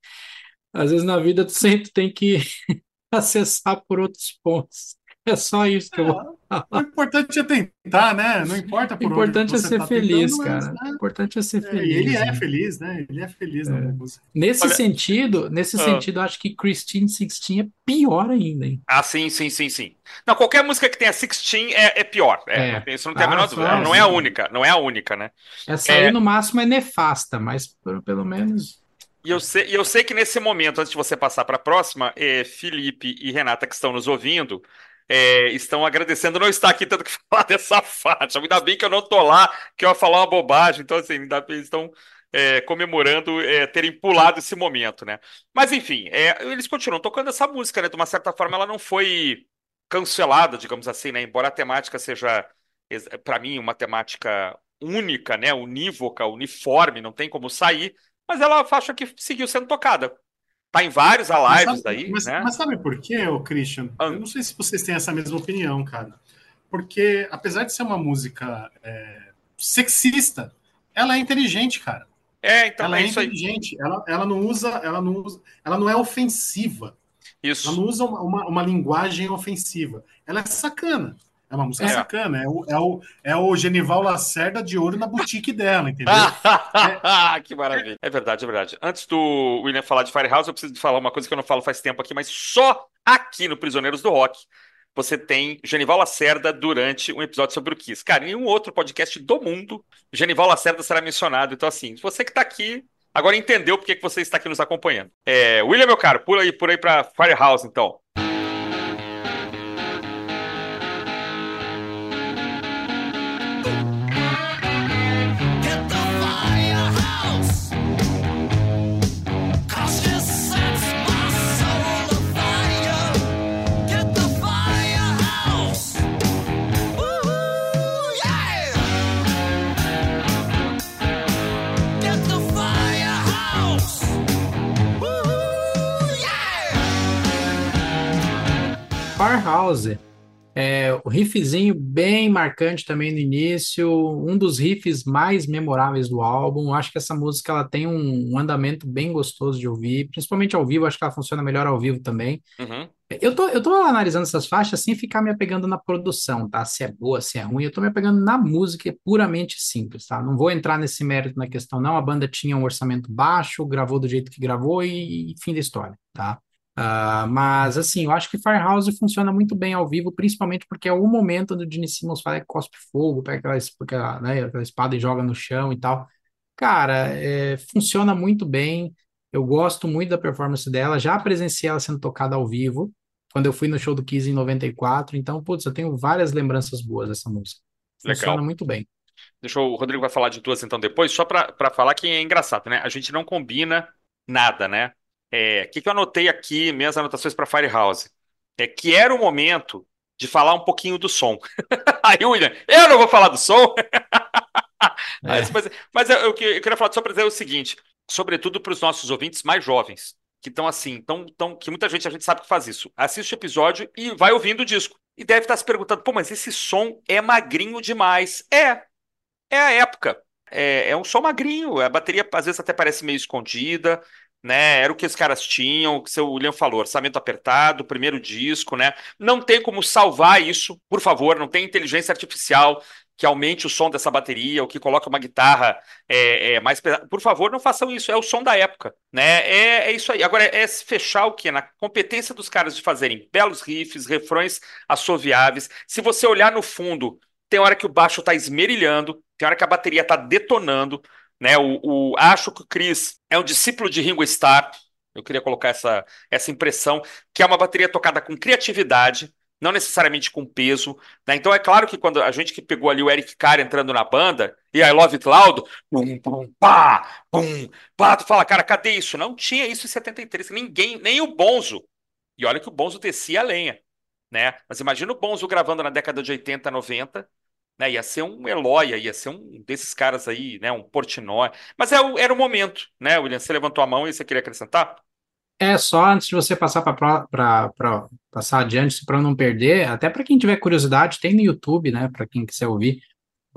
S3: às vezes na vida tu sempre tem que *laughs* acessar por outros pontos. É só isso que eu vou.
S2: O importante é tentar, né? Não importa
S3: O
S2: por
S3: importante
S2: onde
S3: é
S2: você
S3: ser
S2: tá
S3: feliz,
S2: tentando, mas,
S3: cara.
S2: né?
S3: O importante é ser
S2: É,
S3: feliz.
S2: e ele é
S3: né?
S2: feliz, né? Ele é feliz na música.
S3: Nesse
S1: Olha-
S3: sentido, nesse
S1: Ah.
S3: sentido, acho que Christine Sixteen é pior ainda, hein?
S1: Ah, sim, sim, sim, sim. Não, qualquer música que tenha 16 é, é pior. É,
S3: É.
S1: isso não tem a
S3: Ah,
S1: menor
S3: só
S1: dúvida. Não é a única, não é a única, né?
S3: Essa
S1: É.
S3: aí, no máximo, é nefasta, mas pelo, pelo menos.
S1: E eu sei, e eu sei que nesse momento, antes de você passar para a próxima, é, Felipe e Renata que estão nos ouvindo, é, estão agradecendo não estar aqui tendo que *laughs* falar dessa faixa. Ainda bem que eu não tô lá, que eu ia falar uma bobagem. Então, assim, ainda bem, estão é, comemorando é, terem pulado esse momento, né? Mas, enfim, é, eles continuam tocando essa música, né? De uma certa forma, ela não foi cancelada, digamos assim, né? Embora a temática seja, para mim, uma temática única, né? Unívoca, uniforme, não tem como sair. Mas ela é faixa que seguiu sendo tocada. Tá em vários lives daí,
S2: mas-
S1: né?
S2: mas sabe por quê, ô Christian?
S1: Ah.
S2: Eu não sei se vocês têm essa mesma opinião, cara. Porque, apesar de ser uma música é, sexista, ela é inteligente, cara.
S1: É, então
S2: ela
S1: é
S2: é
S1: isso aí.
S2: inteligente. Ela, ela não usa, ela não usa, ela não é ofensiva. Ela
S1: Isso.
S2: não usa uma, uma, uma linguagem ofensiva. Ela é sacana. É uma música
S1: É.
S2: sacana. É o, é, o, é o Genival Lacerda de ouro na boutique dela, entendeu? *laughs*
S1: que maravilha. É verdade, é verdade. Antes do William falar de Firehouse, eu preciso de falar uma coisa que eu não falo faz tempo aqui, mas só aqui no Prisioneiros do Rock você tem Genival Lacerda durante um episódio sobre o Kiss. Cara, em nenhum outro podcast do mundo Genival Lacerda será mencionado. Então, assim, você que tá aqui, agora entendeu por que que você está aqui nos acompanhando. É, William, meu caro, pula aí, por aí pra Firehouse, então.
S4: Firehouse.
S3: É, o riffzinho bem marcante também no início, um dos riffs mais memoráveis do álbum. Acho que essa música ela tem um, um andamento bem gostoso de ouvir, principalmente ao vivo. Acho que ela funciona melhor ao vivo também.
S1: Uhum.
S3: Eu tô, eu tô analisando essas faixas sem ficar me apegando na produção, tá? Se é boa, se é ruim. Eu tô me apegando na música, é puramente simples, tá? Não vou entrar nesse mérito na questão, não. A banda tinha um orçamento baixo, gravou do jeito que gravou e, e fim da história, tá? Ah, mas, assim, eu acho que Firehouse funciona muito bem ao vivo, principalmente porque é o momento onde o Gene Simmons fala que cospe fogo, pega aquela, aquela, né, aquela espada e joga no chão e tal. Cara, é, funciona muito bem. Eu gosto muito da performance dela. Já presenciei ela sendo tocada ao vivo, quando eu fui no show do Kiss em 94. Então, putz, eu tenho várias lembranças boas dessa música. Funciona
S1: Legal.
S3: muito bem.
S1: Deixa eu, o Rodrigo vai falar de duas então depois, só pra falar que é engraçado, né? A gente não combina nada, né? É, o que que eu anotei aqui, minhas anotações para Firehouse? É que era o momento de falar um pouquinho do som. *laughs* Aí, William, eu não vou falar do som, *laughs* mas, mas, mas eu, eu que- eu queria falar só para dizer o seguinte, sobretudo para os nossos ouvintes mais jovens, que estão assim, tão, tão, que muita gente a gente sabe que faz isso. Assiste o episódio e vai ouvindo o disco. E deve estar se perguntando, pô, mas esse som é magrinho demais. É, é a época. É, é um som magrinho. A bateria às vezes até parece meio escondida, né? Era o que os caras tinham, o que o seu William falou, orçamento apertado, primeiro disco, né? Não tem como salvar isso, por favor, não tem inteligência artificial que aumente o som dessa bateria ou que coloque uma guitarra é, é, mais pesada. Por favor, não façam isso. É o som da época, né? É, é isso aí. Agora é se fechar o quê? Na competência dos caras de fazerem belos riffs, refrões assoviáveis. Se você olhar no fundo tem hora que o baixo tá esmerilhando, tem hora que a bateria tá detonando, né? O, o- acho que o Chris é um discípulo de Ringo Starr. Eu queria colocar essa, essa impressão, que é uma bateria tocada com criatividade, não necessariamente com peso, né? Então é claro que quando a gente que pegou ali o Eric Carr entrando na banda, e I Love It Loud, pum, pum, pá, pum, pá, tu fala, cara, cadê isso? Não tinha isso em 73, ninguém, nem o Bonzo. E olha que o Bonzo descia a lenha né? Mas imagina o Bonzo gravando na década de 80, 90, né? Ia ser um Eloy, ia ser um desses caras aí, né? Um Portnoy. Mas é era o momento, né, William? Você levantou a mão e você queria acrescentar?
S3: É só antes de você passar para passar adiante, para não perder, até para quem tiver curiosidade, tem no YouTube, né? Para quem quiser ouvir.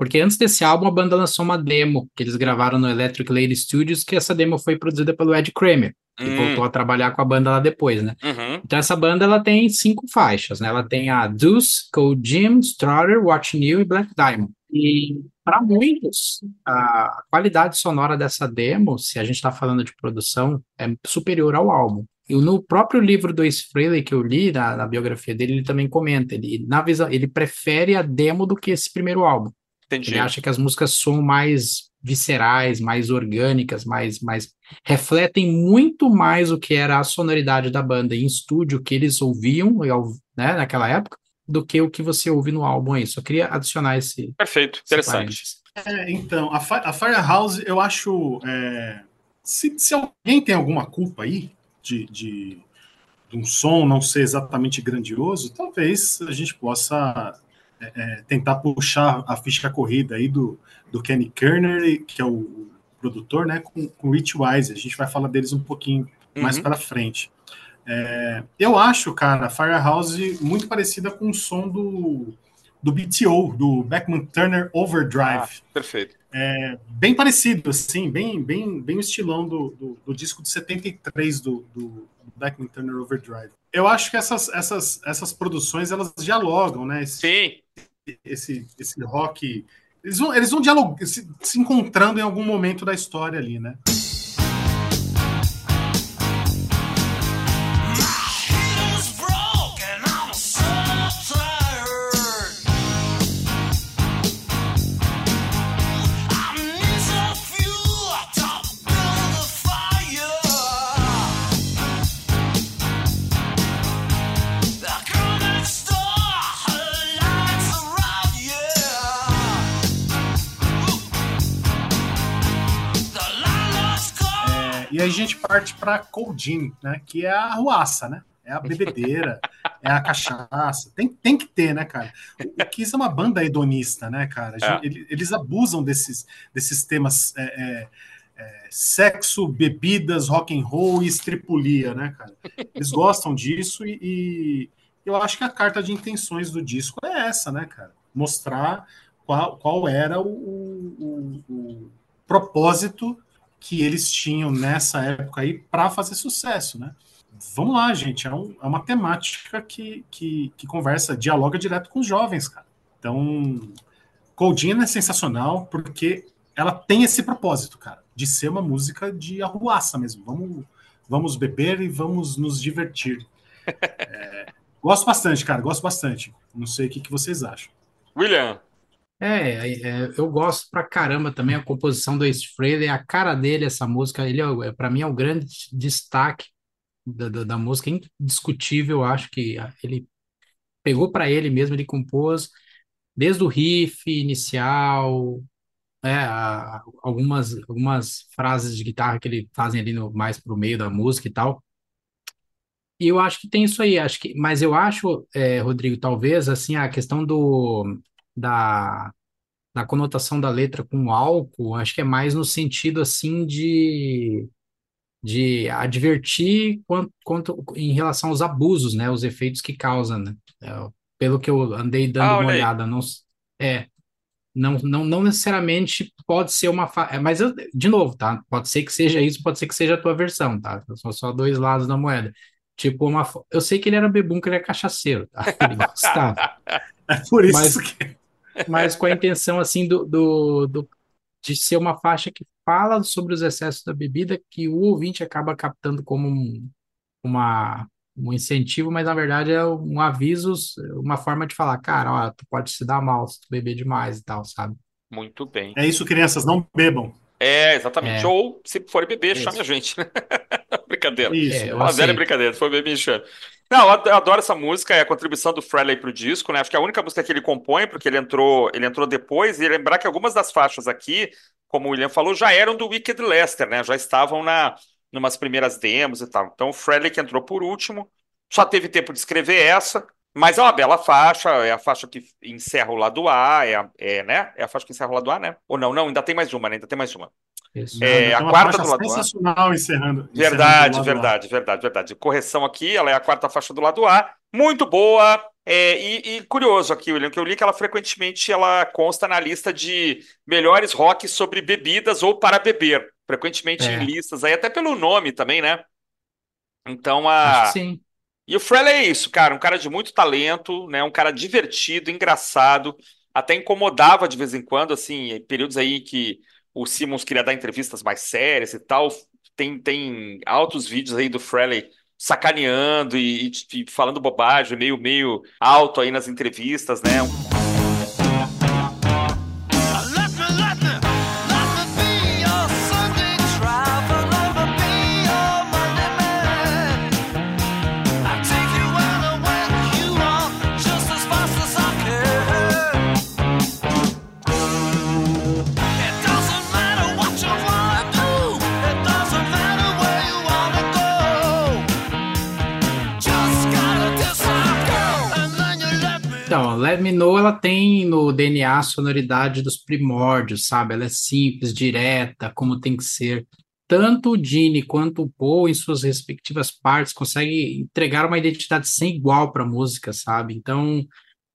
S3: Porque antes desse álbum, a banda lançou uma demo que eles gravaram no Electric Lady Studios, que essa demo foi produzida pelo Ed Kramer, que
S1: Hum.
S3: voltou a trabalhar com a banda lá depois, né?
S1: Uhum.
S3: Então essa banda ela tem cinco faixas, né? Ela tem a Deuce, Cold Jim, Strutter, Watch New e Black Diamond. E para muitos, a qualidade sonora dessa demo, se a gente está falando de produção, é superior ao álbum. E no próprio livro do Ace Frehley que eu li, na, na biografia dele, ele também comenta, ele, na visão, ele prefere a demo do que esse primeiro álbum.
S1: Entendi.
S3: Ele acha que as músicas são mais viscerais, mais orgânicas, mais, mais refletem muito mais o que era a sonoridade da banda em estúdio que eles ouviam né, naquela época, do que o que você ouve no álbum aí. Só queria adicionar esse.
S1: Perfeito,
S3: esse
S1: interessante.
S2: É, então, a, Fi- a Firehouse, eu acho. é, se, se alguém tem alguma culpa aí de, de, de um som não ser exatamente grandioso, talvez a gente possa é, é, tentar puxar a ficha corrida aí do, do Kenny Kerner, que é o, produtor, né, com, com Rich Wise. A gente vai falar deles um pouquinho mais
S1: Uhum.
S2: para frente. É, eu acho, cara, Firehouse muito parecida com o som do, do BTO, do Beckman Turner Overdrive
S1: Ah, perfeito.
S2: Bem parecido, assim, bem, bem, bem o estilão do, do, do disco de 73 do, do, do Beckman Turner Overdrive. Eu acho que essas, essas, essas produções elas dialogam, né? Esse,
S1: Sim,
S2: esse, esse rock. Eles vão, eles vão dialog, se, se encontrando em algum momento da história ali, né? E aí a gente parte para Coldin, né? Que é a arruaça, né? É a bebedeira, *laughs* é a cachaça. Tem, tem que ter, né, cara? O, Kiss é uma banda hedonista, né, cara?
S1: É.
S2: ele- Eles abusam desses, desses temas é, é, é, sexo, bebidas, rock and roll e estripulia, né, cara? Eles gostam disso e, e eu acho que a carta de intenções do disco é essa, né, cara? Mostrar qual, qual era o- o- o propósito que eles tinham nessa época aí para fazer sucesso, né? Vamos lá, gente. É, um- é uma temática que, que, que conversa, dialoga direto com os jovens, cara. Então, Coldina é sensacional porque ela tem esse propósito, cara, de ser uma música de arruaça mesmo. Vamos, vamos beber e vamos nos divertir. *laughs* É, gosto bastante, cara, gosto bastante. Não sei o que, que vocês acham.
S1: William.
S3: É, é, eu gosto pra caramba também a composição do Ace Frehley, a cara dele, essa música, ele é, para mim é o grande destaque da, da, da música, indiscutível, acho que ah, ele pegou pra ele mesmo, ele compôs desde o riff inicial, é, a- algumas, algumas frases de guitarra que ele fazem ali no, mais pro meio da música e tal. E eu acho que tem isso aí, acho que, mas eu acho, é, Rodrigo, talvez assim a questão do da da conotação da letra com álcool, acho que é mais no sentido assim de, de advertir quanto, quanto em relação aos abusos, né? Os efeitos que causa, né? É, pelo que eu andei dando
S1: Ah,
S3: uma olhada, não, é, não, não, não necessariamente pode ser uma, fa- é, mas eu, de novo, tá? Pode ser que seja isso, pode ser que seja a tua versão, tá? São só dois lados da moeda. Tipo, uma, fo- eu sei que ele era bebum, que ele é cachaceiro, tá? *laughs* Ele gostava
S2: É por isso
S3: Mas-
S2: que
S3: mas com a intenção assim do, do, do- de ser uma faixa que fala sobre os excessos da bebida que o ouvinte acaba captando como um, uma, um incentivo, mas na verdade é um aviso, uma forma de falar, cara, ó, tu pode se dar mal se tu beber demais e tal, sabe?
S1: Muito bem.
S2: é isso, crianças, não bebam.
S1: É, exatamente.
S3: É.
S1: Ou, se for beber,
S3: Isso.
S1: chame a gente. *laughs* Brincadeira.
S2: Isso.
S3: É,
S1: Uma velha
S3: aceito.
S1: brincadeira, foi bem me enxerga. Não, eu ad- eu adoro essa música, é a contribuição do Frehley pro disco, né? Acho que é a única música que ele compõe, porque ele entrou, ele entrou depois, e lembrar que algumas das faixas aqui, como o William falou, já eram do Wicked Lester, né? Já estavam na numas primeiras demos e tal. Então o Frehley que entrou por último, só teve tempo de escrever essa, mas é uma bela faixa, é a faixa que encerra o lado A, é, a- é, né? É a faixa que encerra o lado A, né? Ou não, não, ainda tem mais uma, né? Ainda tem mais uma.
S3: Isso.
S1: É, a
S2: uma
S1: quarta
S2: faixa
S1: do lado A.
S2: sensacional encerrando. encerrando
S1: Verdade,
S2: lado A.
S1: verdade, verdade, verdade. Correção aqui, ela é a quarta faixa do lado A, muito boa. É, e, e curioso aqui, William, que eu li que ela frequentemente ela consta na lista de melhores rock sobre bebidas ou para beber. Frequentemente
S3: É.
S1: em listas aí, até pelo nome também, né? Então
S3: Acho
S1: a.
S3: sim.
S1: E o Frehley é isso, cara, um cara de muito talento, né? Um cara divertido, engraçado, até incomodava de vez em quando, assim, em períodos aí que o Simmons queria dar entrevistas mais sérias e tal. Tem, tem altos vídeos aí do Frehley sacaneando e, e- e falando bobagem, meio, meio alto aí nas entrevistas, né?
S4: Let
S3: ela tem no DNA a sonoridade dos primórdios, sabe? Ela é simples, direta, como tem que ser. Tanto o Gene quanto o Paul, em suas respectivas partes, conseguem entregar uma identidade sem igual para a música, sabe? Então,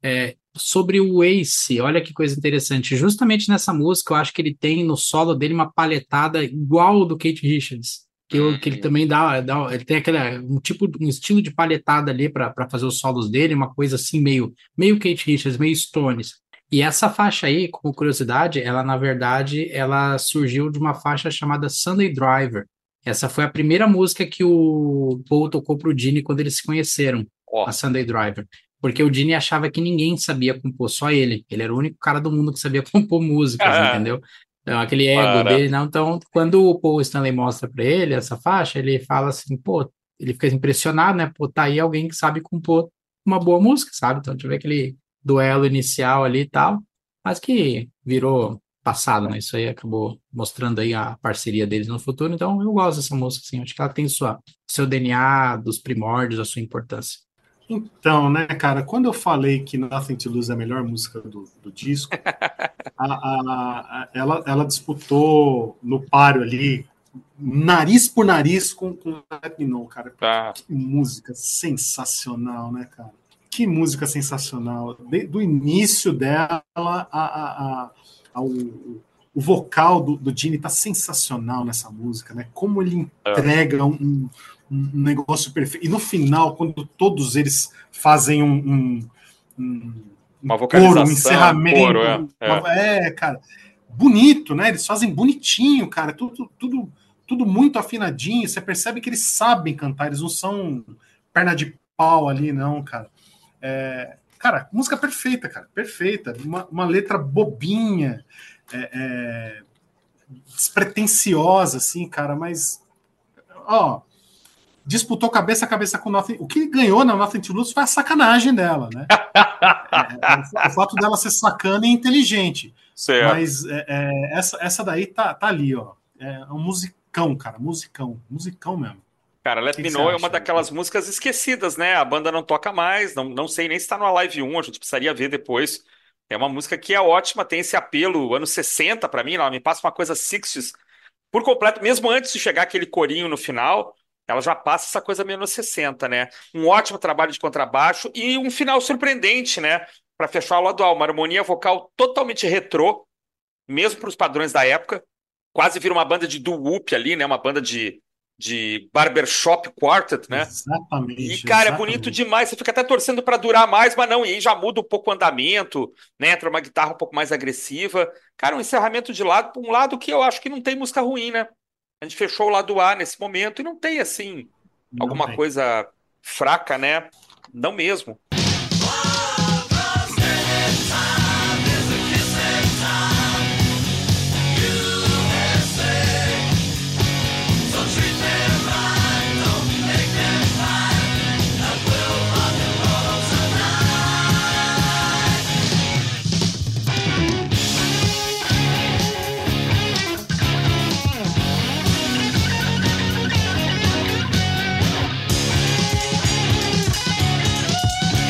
S3: é, sobre o Ace, olha que coisa interessante. Justamente nessa música, eu acho que ele tem no solo dele uma palhetada igual do Kate Richards. Que, eu- que ele
S1: Uhum.
S3: também dá, dá- ele tem aquele, um tipo, um estilo de palhetada ali para fazer os solos dele, uma coisa assim meio meio Kate Richards, meio Stones. E essa faixa aí, como curiosidade, ela na verdade, ela surgiu de uma faixa chamada Sunday Driver. Essa foi a primeira música que o Paul tocou pro Gene quando eles se conheceram, a Sunday Driver. Porque o Gene achava que ninguém sabia compor, só ele. Ele era o único cara do mundo que sabia *laughs* compor músicas,
S1: Ah.
S3: entendeu? Então, aquele ego
S1: Para.
S3: dele, não. Então, quando o Paul Stanley mostra pra ele essa faixa, ele fala assim, pô, ele fica impressionado, né? Pô, tá aí alguém que sabe compor uma boa música, sabe? Então, tive aquele duelo inicial ali e tal, mas que virou passado, né? Isso aí acabou mostrando aí a parceria deles no futuro. Então, eu gosto dessa música, assim. Acho que ela tem sua, seu DNA dos primórdios, a sua importância.
S2: Então, né, cara, quando eu falei que Nothing to Lose é a melhor música do, do disco, *laughs* a- a- a- ela, ela disputou no páreo ali, nariz por nariz com, com Let Me Know, cara.
S1: tá.
S2: Que música sensacional, né, cara? Que música sensacional. De- do início dela, a, a, ao- o vocal do, do Gene tá sensacional nessa música, né? Como ele
S1: É.
S2: entrega um, um- negócio perfeito. E no final, quando todos eles fazem um, um, um,
S1: Uma
S2: um
S1: vocalização,
S2: coro, um encerramento.
S1: coro, é, é.
S2: é, cara. Bonito, né? Eles fazem bonitinho, cara. Tudo, tudo, tudo muito afinadinho. Você percebe que eles sabem cantar, eles não são perna de pau ali, não, cara. É, cara, música perfeita, cara. Perfeita. Uma, uma letra bobinha, é, é, despretensiosa, assim, cara, mas. Ó. Disputou cabeça a cabeça com Nothing. O que ganhou na Nothing to Lose foi a sacanagem dela, né? É, é, o fato dela ser sacana e inteligente.
S1: Certo.
S2: Mas é, é, essa, essa daí tá, tá ali, ó. É um musicão, cara. Musicão. Musicão mesmo.
S1: Cara, Let
S2: que
S1: Me
S2: que
S1: Know é uma daquelas músicas esquecidas, né? A banda não toca mais, não, não sei nem se tá no Live 1, a gente precisaria ver depois. É uma música que é ótima, tem esse apelo anos 60 pra mim, ela me passa uma coisa 60s por completo, mesmo antes de chegar aquele corinho no final, ela já passa essa coisa meio anos 60, né? Um ótimo trabalho de contrabaixo e um final surpreendente, né? Pra fechar o lado A, uma harmonia vocal totalmente retrô, mesmo para os padrões da época. Quase vira uma banda de doo-wop ali, né? Uma banda de, de barbershop quartet, né?
S2: Exatamente.
S1: E, cara, é
S2: exatamente.
S1: bonito demais. Você fica até torcendo pra durar mais, mas não. E aí já muda um pouco o andamento, né? Entra uma guitarra um pouco mais agressiva. Cara, um encerramento de lado, um lado que eu acho que não tem música ruim, né? A gente fechou o lado A nesse momento e não tem, assim,
S2: Não
S1: alguma
S2: tem.
S1: coisa fraca, né? Não mesmo.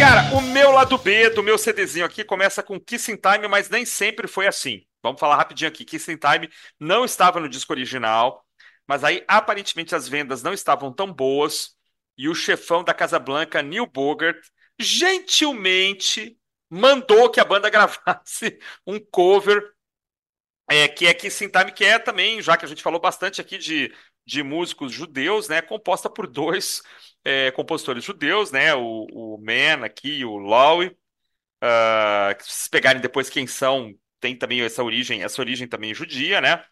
S1: Cara, o meu lado B do meu CDzinho aqui começa com Kissing Time, mas nem sempre foi assim. Vamos falar rapidinho aqui. Kissing Time não estava no disco original, mas aí aparentemente as vendas não estavam tão boas e o chefão da Casa Blanca, Neil Bogart, gentilmente mandou que a banda *laughs* gravasse um cover é, que é Kissing Time, que é também, já que a gente falou bastante aqui de de músicos judeus, né? Composta por dois é, compositores judeus, né? O, o Man aqui o Lowe. Ah, que se pegarem depois quem são, tem também essa origem, essa origem também judia, né?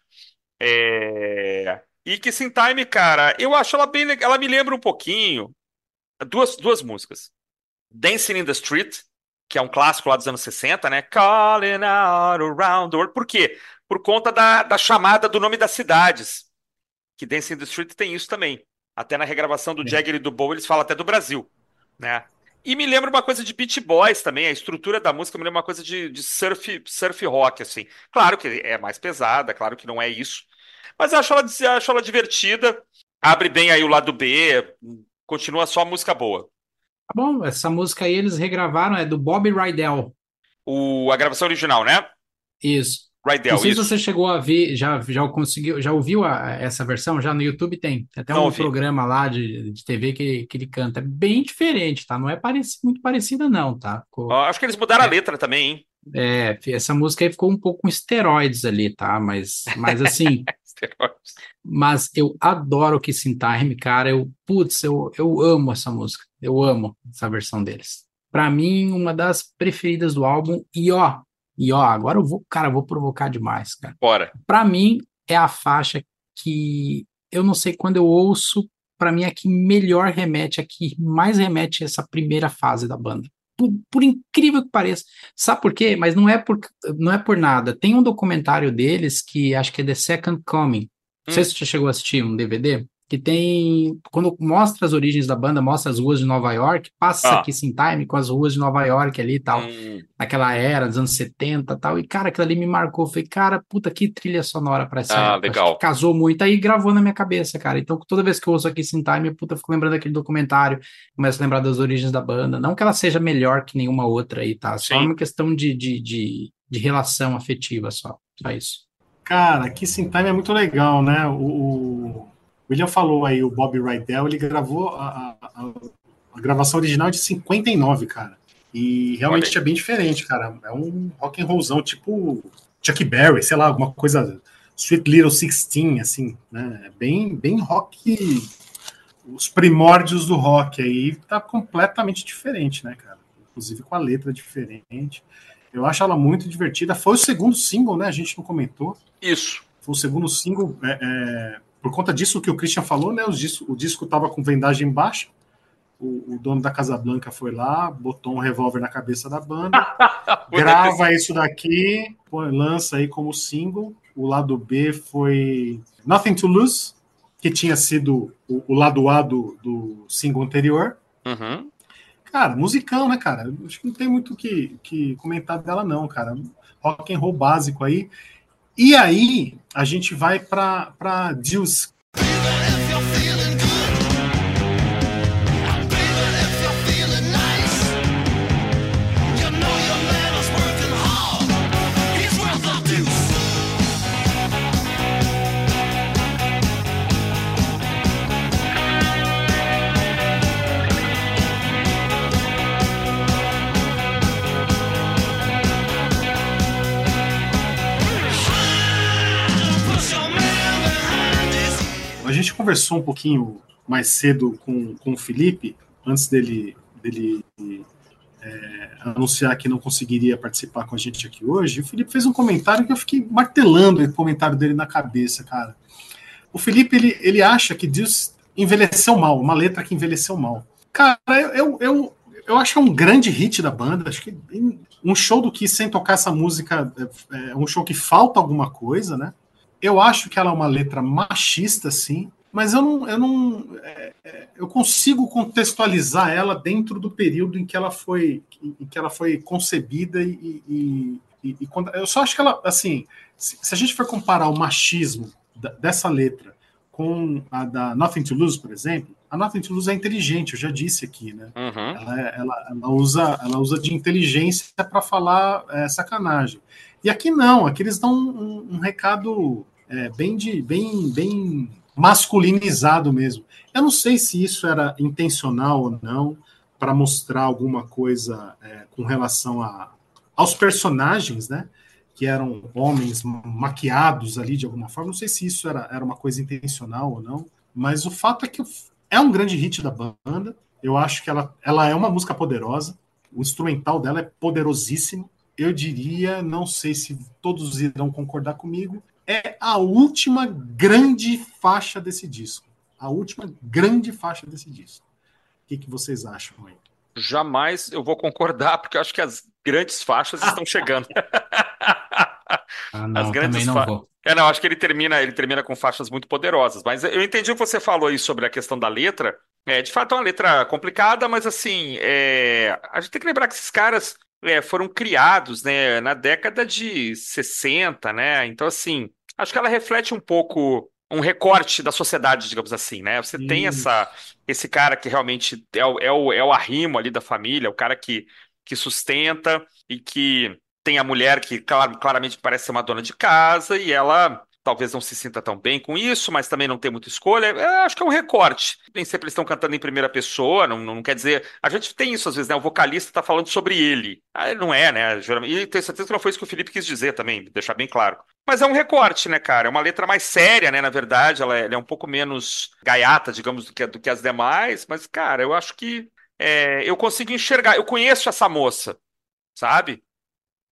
S1: É, E Kissing Time, cara, eu acho ela bem. Ela me lembra um pouquinho duas, duas músicas. Dancing in the Street, que é um clássico lá dos anos 60, né? Calling out around the world. Por quê? Por conta da, da chamada do nome das cidades. Que Dancing in the Street tem isso também. Até na regravação do
S2: Sim.
S1: Jagger e do Bowie, eles falam até do Brasil, né? E me lembra uma coisa de Beach Boys também, a estrutura da música me lembra uma coisa de, de surf, surf rock, assim. Claro que é mais pesada, claro que não é isso. Mas eu acho ela, acho ela divertida, abre bem aí o lado B, continua só música boa.
S3: Tá bom, essa música aí eles regravaram, é do Bob Rydell.
S1: O, a gravação original, né?
S3: Isso.
S1: Rydell,
S3: Não sei se
S1: isso.
S3: você chegou a ver, já, já conseguiu, já ouviu a- essa versão? Já no YouTube tem. Tem até
S1: Não
S3: um programa lá de, de TV que, que ele canta. É bem diferente, tá? Não é pareci, muito parecida, não, tá? Ficou-
S1: Ó, acho que eles mudaram a letra também, hein?
S3: é, essa música aí ficou um pouco com esteroides ali, tá? Mas, mas assim, *laughs* mas eu adoro o Kissing Time, cara. Eu, putz, eu, eu amo essa música. Eu amo essa versão deles. Pra mim, uma das preferidas do álbum. E ó, e ó, agora eu vou, cara, eu vou provocar demais, cara.
S1: Bora.
S3: Pra mim, é a faixa que eu não sei quando eu ouço, pra mim é que melhor remete, a que mais remete a essa primeira fase da banda. Por, por incrível que pareça. Sabe por quê? Mas não é por, não é por nada. Tem um documentário deles que acho que é The Second Coming. Não sei
S1: Hum.
S3: se você chegou a assistir um DVD. Que tem. Quando mostra as origens da banda, mostra as ruas de Nova York, passa
S1: Ah.
S3: Kissing Time com as ruas de Nova York ali e tal
S1: Hum,
S3: naquela era dos anos 70 e tal, e cara, aquilo ali me marcou, falei, cara, puta, que trilha sonora pra essa
S1: Ah,
S3: época,
S1: legal.
S3: Que casou muito, aí gravou na minha cabeça, cara, então toda vez que eu ouço aqui Sin Time, puta, eu fico lembrando daquele documentário, começo a lembrar das origens da banda, não que ela seja melhor que nenhuma outra aí, tá, só
S1: Sim.
S3: uma questão de, de, de, de relação afetiva só, só isso.
S2: Cara, Kissing Time é muito legal, né? O, o William falou aí, o Bob Rydell, ele gravou a, a- a- gravação original de 59, cara. E realmente é bem diferente, cara. É um rock and rollzão, tipo Chuck Berry, sei lá, alguma coisa Sweet Little Sixteen, assim, né? É bem, bem rock, os primórdios do rock aí, tá completamente diferente, né, cara? Inclusive com a letra diferente. Eu acho ela muito divertida. Foi o segundo single, né? A gente não comentou.
S1: Isso.
S2: Foi o segundo single. é, é, por conta disso que o Christian falou, né? O disco, o disco tava com vendagem baixa. O, o dono da Casa Blanca foi lá, botou um revólver na cabeça da banda, *laughs* grava isso daqui, põe- lança aí como single. O lado B foi Nothing to Lose, que tinha sido o, o lado A do, do single anterior.
S1: Uhum.
S2: Cara, musicão, né, cara? Acho que não tem muito o que, que comentar dela, não, cara. Rock and roll básico aí. E aí, a gente vai pra, pra conversou um pouquinho mais cedo com, com o Felipe, antes dele, dele é, anunciar que não conseguiria participar com a gente aqui hoje. O Felipe fez um comentário que eu fiquei martelando o comentário dele na cabeça, cara. O Felipe, ele, ele acha que Deus envelheceu mal, uma letra que envelheceu mal. Cara, eu, eu, eu, acho que é um grande hit da banda. Acho que um show do que sem tocar essa música é, é um show que falta alguma coisa, né? Eu acho que ela é uma letra machista, sim, mas eu não, eu não, é, é, eu consigo contextualizar ela dentro do período em que ela foi, em que ela foi concebida e, e, e, e quando, eu só acho que ela, assim, se, se a gente for comparar o machismo dessa letra com a da Nothing to Lose, por exemplo, a Nothing to Lose é inteligente, eu já disse aqui, né?
S1: Uhum.
S2: Ela, ela, ela usa, ela usa de inteligência para falar é, sacanagem. E aqui não, aqui eles dão um, um recado é, bem, de, bem, bem masculinizado mesmo. Eu não sei se isso era intencional ou não, para mostrar alguma coisa é, com relação a, aos personagens, né? que eram homens maquiados ali de alguma forma. Não sei se isso era, era uma coisa intencional ou não, mas o fato é que é um grande hit da banda. Eu acho que ela, ela é uma música poderosa. O instrumental dela é poderosíssimo. Eu diria, não sei se todos irão concordar comigo, é a última grande faixa desse disco. A última grande faixa desse disco. O que, que vocês acham aí?
S1: Jamais eu vou concordar, porque eu acho que as grandes faixas estão chegando.
S3: Ah, não,
S1: As grandes
S3: também não
S1: fa-
S3: vou.
S1: É, não, acho que ele termina, ele termina com faixas muito poderosas. Mas eu entendi o que você falou aí sobre a questão da letra. É, de fato, é uma letra complicada, mas assim, é, a gente tem que lembrar que esses caras é, foram criados, né, na década de 60, né? Então, assim, acho que ela reflete um pouco um recorte da sociedade, digamos assim, né? Você tem essa, esse cara que realmente é o, é o, é o arrimo ali da família, o cara que, que sustenta e que tem a mulher que clar- claramente parece ser uma dona de casa e ela talvez não se sinta tão bem com isso, mas também não tem muita escolha. É, acho que é um recorte. Nem sempre eles estão cantando em primeira pessoa, não, não quer dizer. A gente tem isso às vezes, né? O vocalista está falando sobre ele. Ah, não é, né? E tenho certeza que não foi isso que o Felipe quis dizer também, deixar bem claro. Mas é um recorte, né, cara? É uma letra mais séria, né? Na verdade, ela é, ela é um pouco menos gaiata, digamos, do que, do que as demais. Mas, cara, eu acho que é, eu consigo enxergar. Eu conheço essa moça, sabe?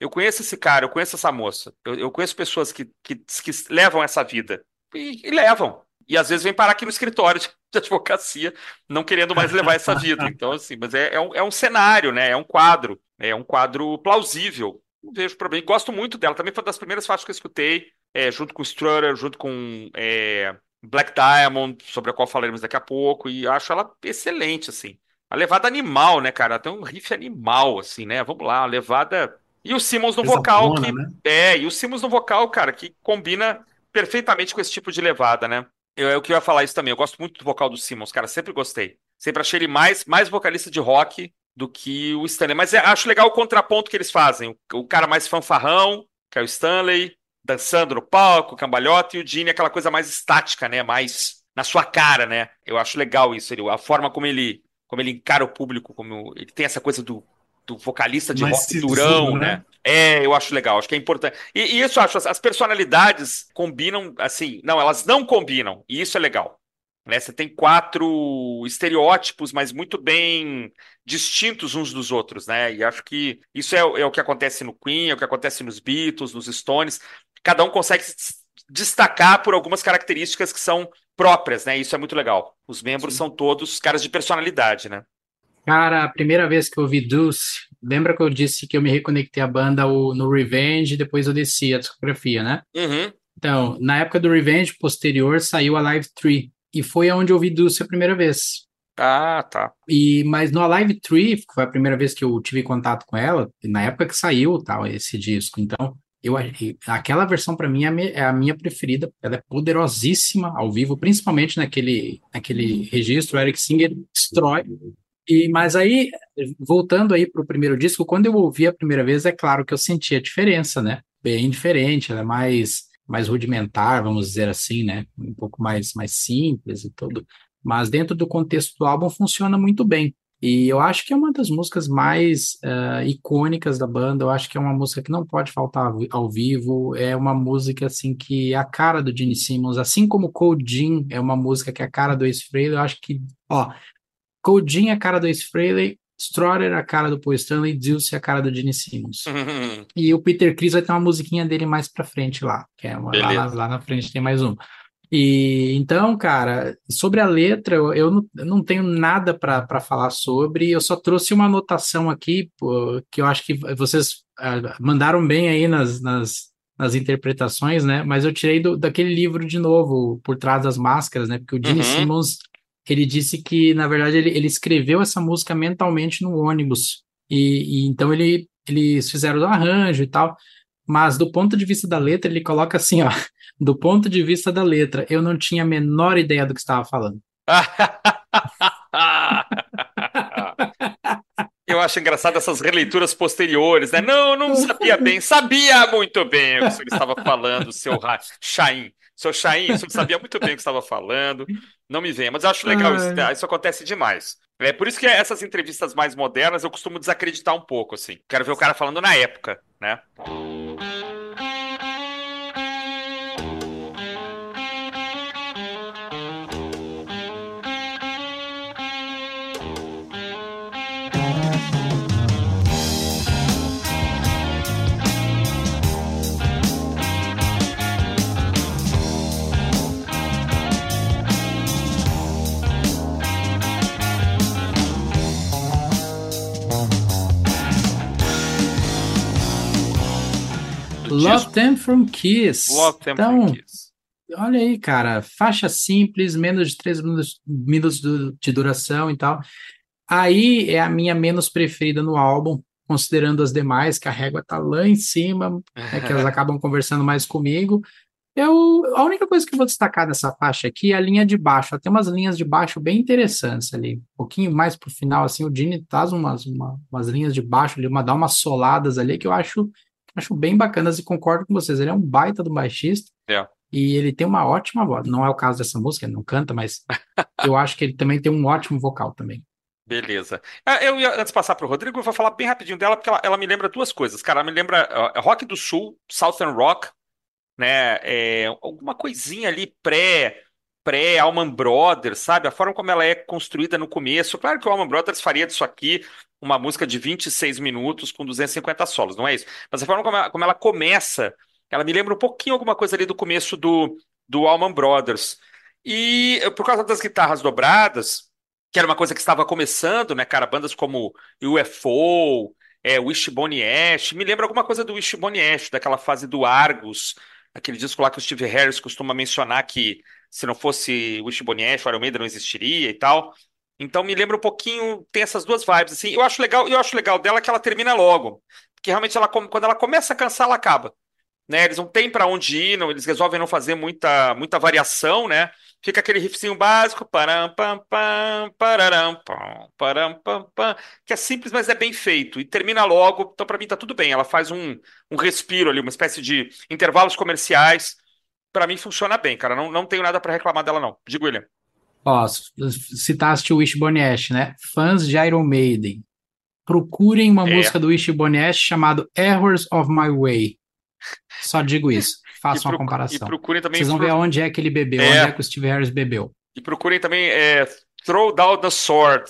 S1: Eu conheço esse cara, eu conheço essa moça. Eu, eu conheço pessoas que, que, que levam essa vida. E, e levam. E às vezes vem parar aqui no escritório de, de advocacia, não querendo mais levar essa vida. Então, assim, mas é, é, um, é um cenário, né? É um quadro. É um quadro plausível. Não vejo problema. E gosto muito dela. Também foi uma das primeiras faixas que eu escutei, é, junto com Strutter, junto com é, Black Diamond, sobre a qual falaremos daqui a pouco. E acho ela excelente, assim. A levada animal, né, cara? Tem um riff animal, assim, né? Vamos lá, a levada. E o Simmons no vocal, que
S2: né?
S1: é, e o Simmons no vocal, cara, que combina perfeitamente com esse tipo de levada, né? Eu, eu que ia falar isso também. Eu gosto muito do vocal do Simmons, cara, sempre gostei. Sempre achei ele mais, mais vocalista de rock do que o Stanley. Mas é- acho legal o contraponto que eles fazem. O, o cara mais fanfarrão, que é o Stanley, dançando no palco, cambalhota, e o Gene, aquela coisa mais estática, né? Mais na sua cara, né? Eu acho legal isso. Ele, a forma como ele, como ele encara o público, como ele tem essa coisa do, do vocalista de
S2: Mais
S1: rock durão,
S2: né?
S1: né? É, eu acho legal, acho que é importante. E, e isso eu acho, as, as personalidades combinam, assim, não, elas não combinam, e isso é legal. Né? Você tem quatro estereótipos, mas muito bem distintos uns dos outros, né? E acho que isso é, o- é o que acontece no Queen, é o que acontece nos Beatles, nos Stones. Cada um consegue se destacar por algumas características que são próprias, né? Isso é muito legal. Os membros
S2: Sim.
S1: são todos caras de personalidade, né?
S3: Cara, a primeira vez que eu ouvi Deuce, lembra que eu disse que eu me reconectei à banda no Revenge e depois eu desci a discografia, né?
S1: Uhum.
S3: Então, na época do Revenge, posterior, saiu a Live 3. E foi onde eu ouvi Dulce a primeira vez.
S1: Ah, tá.
S3: E, mas no Alive 3, que foi a primeira vez que eu tive contato com ela, na época que saiu tal, esse disco. Então, eu, aquela versão para mim é é a minha preferida. Ela é poderosíssima ao vivo, principalmente naquele, naquele registro. O Eric Singer destrói. E, mas aí, voltando aí para o primeiro disco, quando eu ouvi a primeira vez, é claro que eu senti a diferença, né? Bem diferente, ela é mais, mais rudimentar, vamos dizer assim, né? Um pouco mais, mais simples e tudo. Mas dentro do contexto do álbum funciona muito bem. E eu acho que é uma das músicas mais ah, icônicas da banda. Eu acho que é uma música que não pode faltar ao vivo. É uma música assim que é a cara do Gene Simmons, assim como Cold Jean é uma música que é a cara do Ace Frehley. Eu acho que, ó, Cold Jean é a cara do Ace Frehley, é a cara do Paul Stanley, Dulce é a cara do Gene Simmons.
S1: Uhum. *laughs*
S3: E o Peter Criss vai ter uma musiquinha dele mais pra frente lá, que é uma, lá, lá na frente tem mais uma. E então, cara, sobre a letra, eu, eu não, eu não tenho nada para falar sobre, eu só trouxe uma anotação aqui, pô, que eu acho que vocês ah, mandaram bem aí nas, nas, nas interpretações, né? Mas eu tirei do, daquele livro de novo, Por Trás das Máscaras, né? Porque o Gene
S1: Uhum.
S3: Simmons, ele disse que, na verdade, ele, ele escreveu essa música mentalmente no ônibus. E, e então ele, eles fizeram o arranjo e tal. Mas do ponto de vista da letra, ele coloca assim, ó. *laughs* Do ponto de vista da letra, eu não tinha a menor ideia do que estava falando. *laughs*
S1: Eu acho engraçado essas releituras posteriores, né? Não, não sabia bem, sabia muito bem o que senhor estava falando, seu Chaim. Seu o senhor sabia muito bem o que estava falando. Não me venha, mas eu acho legal isso,
S3: Ai.
S1: isso acontece demais. É por isso que essas entrevistas mais modernas eu costumo desacreditar um pouco, assim. Quero ver o cara falando na época, né?
S3: Love. Them From Kiss.
S1: Love Them
S3: então,
S1: From Kiss.
S3: olha aí, cara, faixa simples, menos de 3 minutos, minutos du- de duração e tal. Aí é a minha menos preferida no álbum, considerando as demais, que a régua tá lá em cima, né, que elas *laughs* acabam conversando mais comigo. Eu, a única coisa que eu vou destacar dessa faixa aqui é a linha de baixo. Ela tem umas linhas de baixo bem interessantes ali. Um pouquinho mais pro final, assim, o Dini traz umas, uma- umas linhas de baixo ali, uma, dá umas soladas ali que eu acho, acho bem bacanas e concordo com vocês. Ele é um baita do baixista.
S1: É.
S3: E ele tem uma ótima voz. Não é o caso dessa música, ele não canta, mas *laughs* eu acho que ele também tem um ótimo vocal também.
S1: Beleza. Ah, Eu ia, antes de passar para o Rodrigo, eu vou falar bem rapidinho dela, porque ela, ela me lembra duas coisas. Cara, ela me lembra ah, Rock do Sul, Southern Rock, né? É, alguma coisinha ali pré, pré Allman Brothers, sabe? A forma como ela é construída no começo. Claro que o Allman Brothers faria disso aqui uma música de 26 minutos com 250 solos, não é isso? Mas a forma como ela, como ela começa, ela me lembra um pouquinho alguma coisa ali do começo do, do Allman Brothers. E eh, por causa das guitarras dobradas que era uma coisa que estava começando, né, cara? Bandas como UFO, é, Wishbone Ash, me lembra alguma coisa do Wishbone Ash, daquela fase do Argus, aquele disco lá que o Steve Harris costuma mencionar que se não fosse Wishbone Ash, o Maiden não existiria e tal. Então me lembra um pouquinho, tem essas duas vibes assim. Eu acho legal, eu acho legal dela que ela termina logo, porque realmente ela quando ela começa a cansar, ela acaba. Né, eles não têm para onde ir, não, eles resolvem não fazer muita, muita variação, né? Fica aquele riffzinho básico, param, pam, pam, pararam, pam, param, pam, pam, que é simples, mas é bem feito. E termina logo, então pra mim tá tudo bem. Ela faz um, um respiro ali, uma espécie de intervalos comerciais. Pra mim funciona bem, cara. Não, não tenho nada pra reclamar dela, não. Digo, William.
S3: Ó, citaste o Wishbone Ash, né? Fãs de Iron Maiden, procurem uma
S1: É.
S3: música do Wishbone Ash chamado Errors of My Way. Só digo isso. Façam *laughs*
S1: e,
S3: uma
S1: e
S3: comparação.
S1: procurem também.
S3: Vocês vão ver aonde é que ele bebeu,
S1: É.
S3: onde é que o Steve Harris bebeu.
S1: E procurem também é, Throw Down the Sword.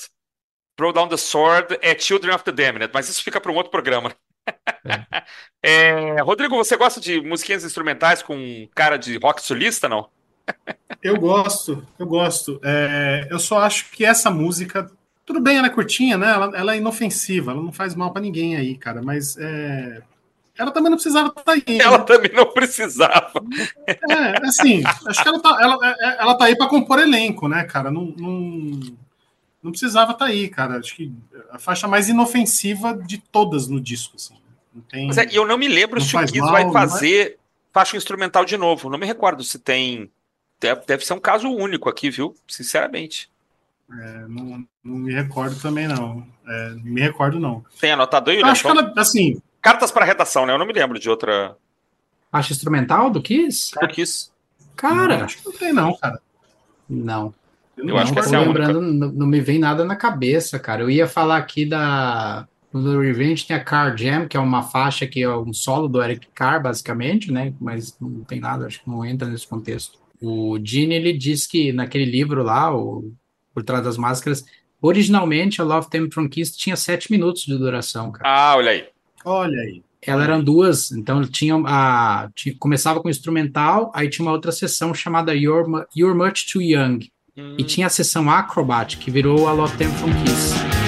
S1: Throw Down the Sword é Children of the Damned, mas isso fica para um outro programa. *laughs* É, Rodrigo, você gosta de musiquinhas instrumentais com cara de rock solista, não? *laughs*
S2: Eu gosto, eu gosto. É, eu só acho que essa música, tudo bem, ela é curtinha, né? Ela, ela é inofensiva, ela não faz mal pra ninguém aí, cara. Mas é, ela também não precisava estar aí. né?
S1: Ela também não precisava.
S2: É, assim, acho que ela tá, ela, é- ela tá aí pra compor elenco, né, cara? Não, não, não precisava estar aí, cara. Acho que a faixa mais inofensiva de todas no disco, assim. Não tem.
S1: Mas é, e eu não me lembro
S2: Não
S1: se o Kiss
S2: mal,
S1: vai
S2: não
S1: fazer faixa instrumental de novo. Não me recordo se tem. Deve, deve ser um caso único aqui, viu? Sinceramente.
S2: é, não, não me recordo também, não. É, não me recordo, não.
S1: Tem anotado aí,
S2: Eu
S1: William?
S2: acho que ela, assim,
S1: Cartas para redação, né? Eu não me lembro de outra
S3: Faixa instrumental do Kiss?
S1: do Kiss.
S3: Cara,
S2: acho que não tem, não, cara.
S3: não.
S1: Eu
S2: não
S1: acho que
S3: Não
S1: essa é
S3: lembrando, não, não me vem nada na cabeça, cara. Eu ia falar aqui da. No Revenge tem a Car Jam, que é uma faixa que é um solo do Eric Carr, basicamente, né? Mas não tem nada, acho que não entra nesse contexto. O Gene, ele diz que naquele livro lá, o Por Trás das Máscaras, originalmente a Love Them From Kiss tinha sete minutos de duração, cara.
S1: Ah, olha aí.
S2: Olha aí.
S3: Ela eram duas, então tinha a tinha- começava com instrumental, aí tinha uma outra sessão chamada You're, You're Much Too Young.
S1: Hum,
S3: E tinha a sessão Acrobat, que virou a Love Them From Kiss.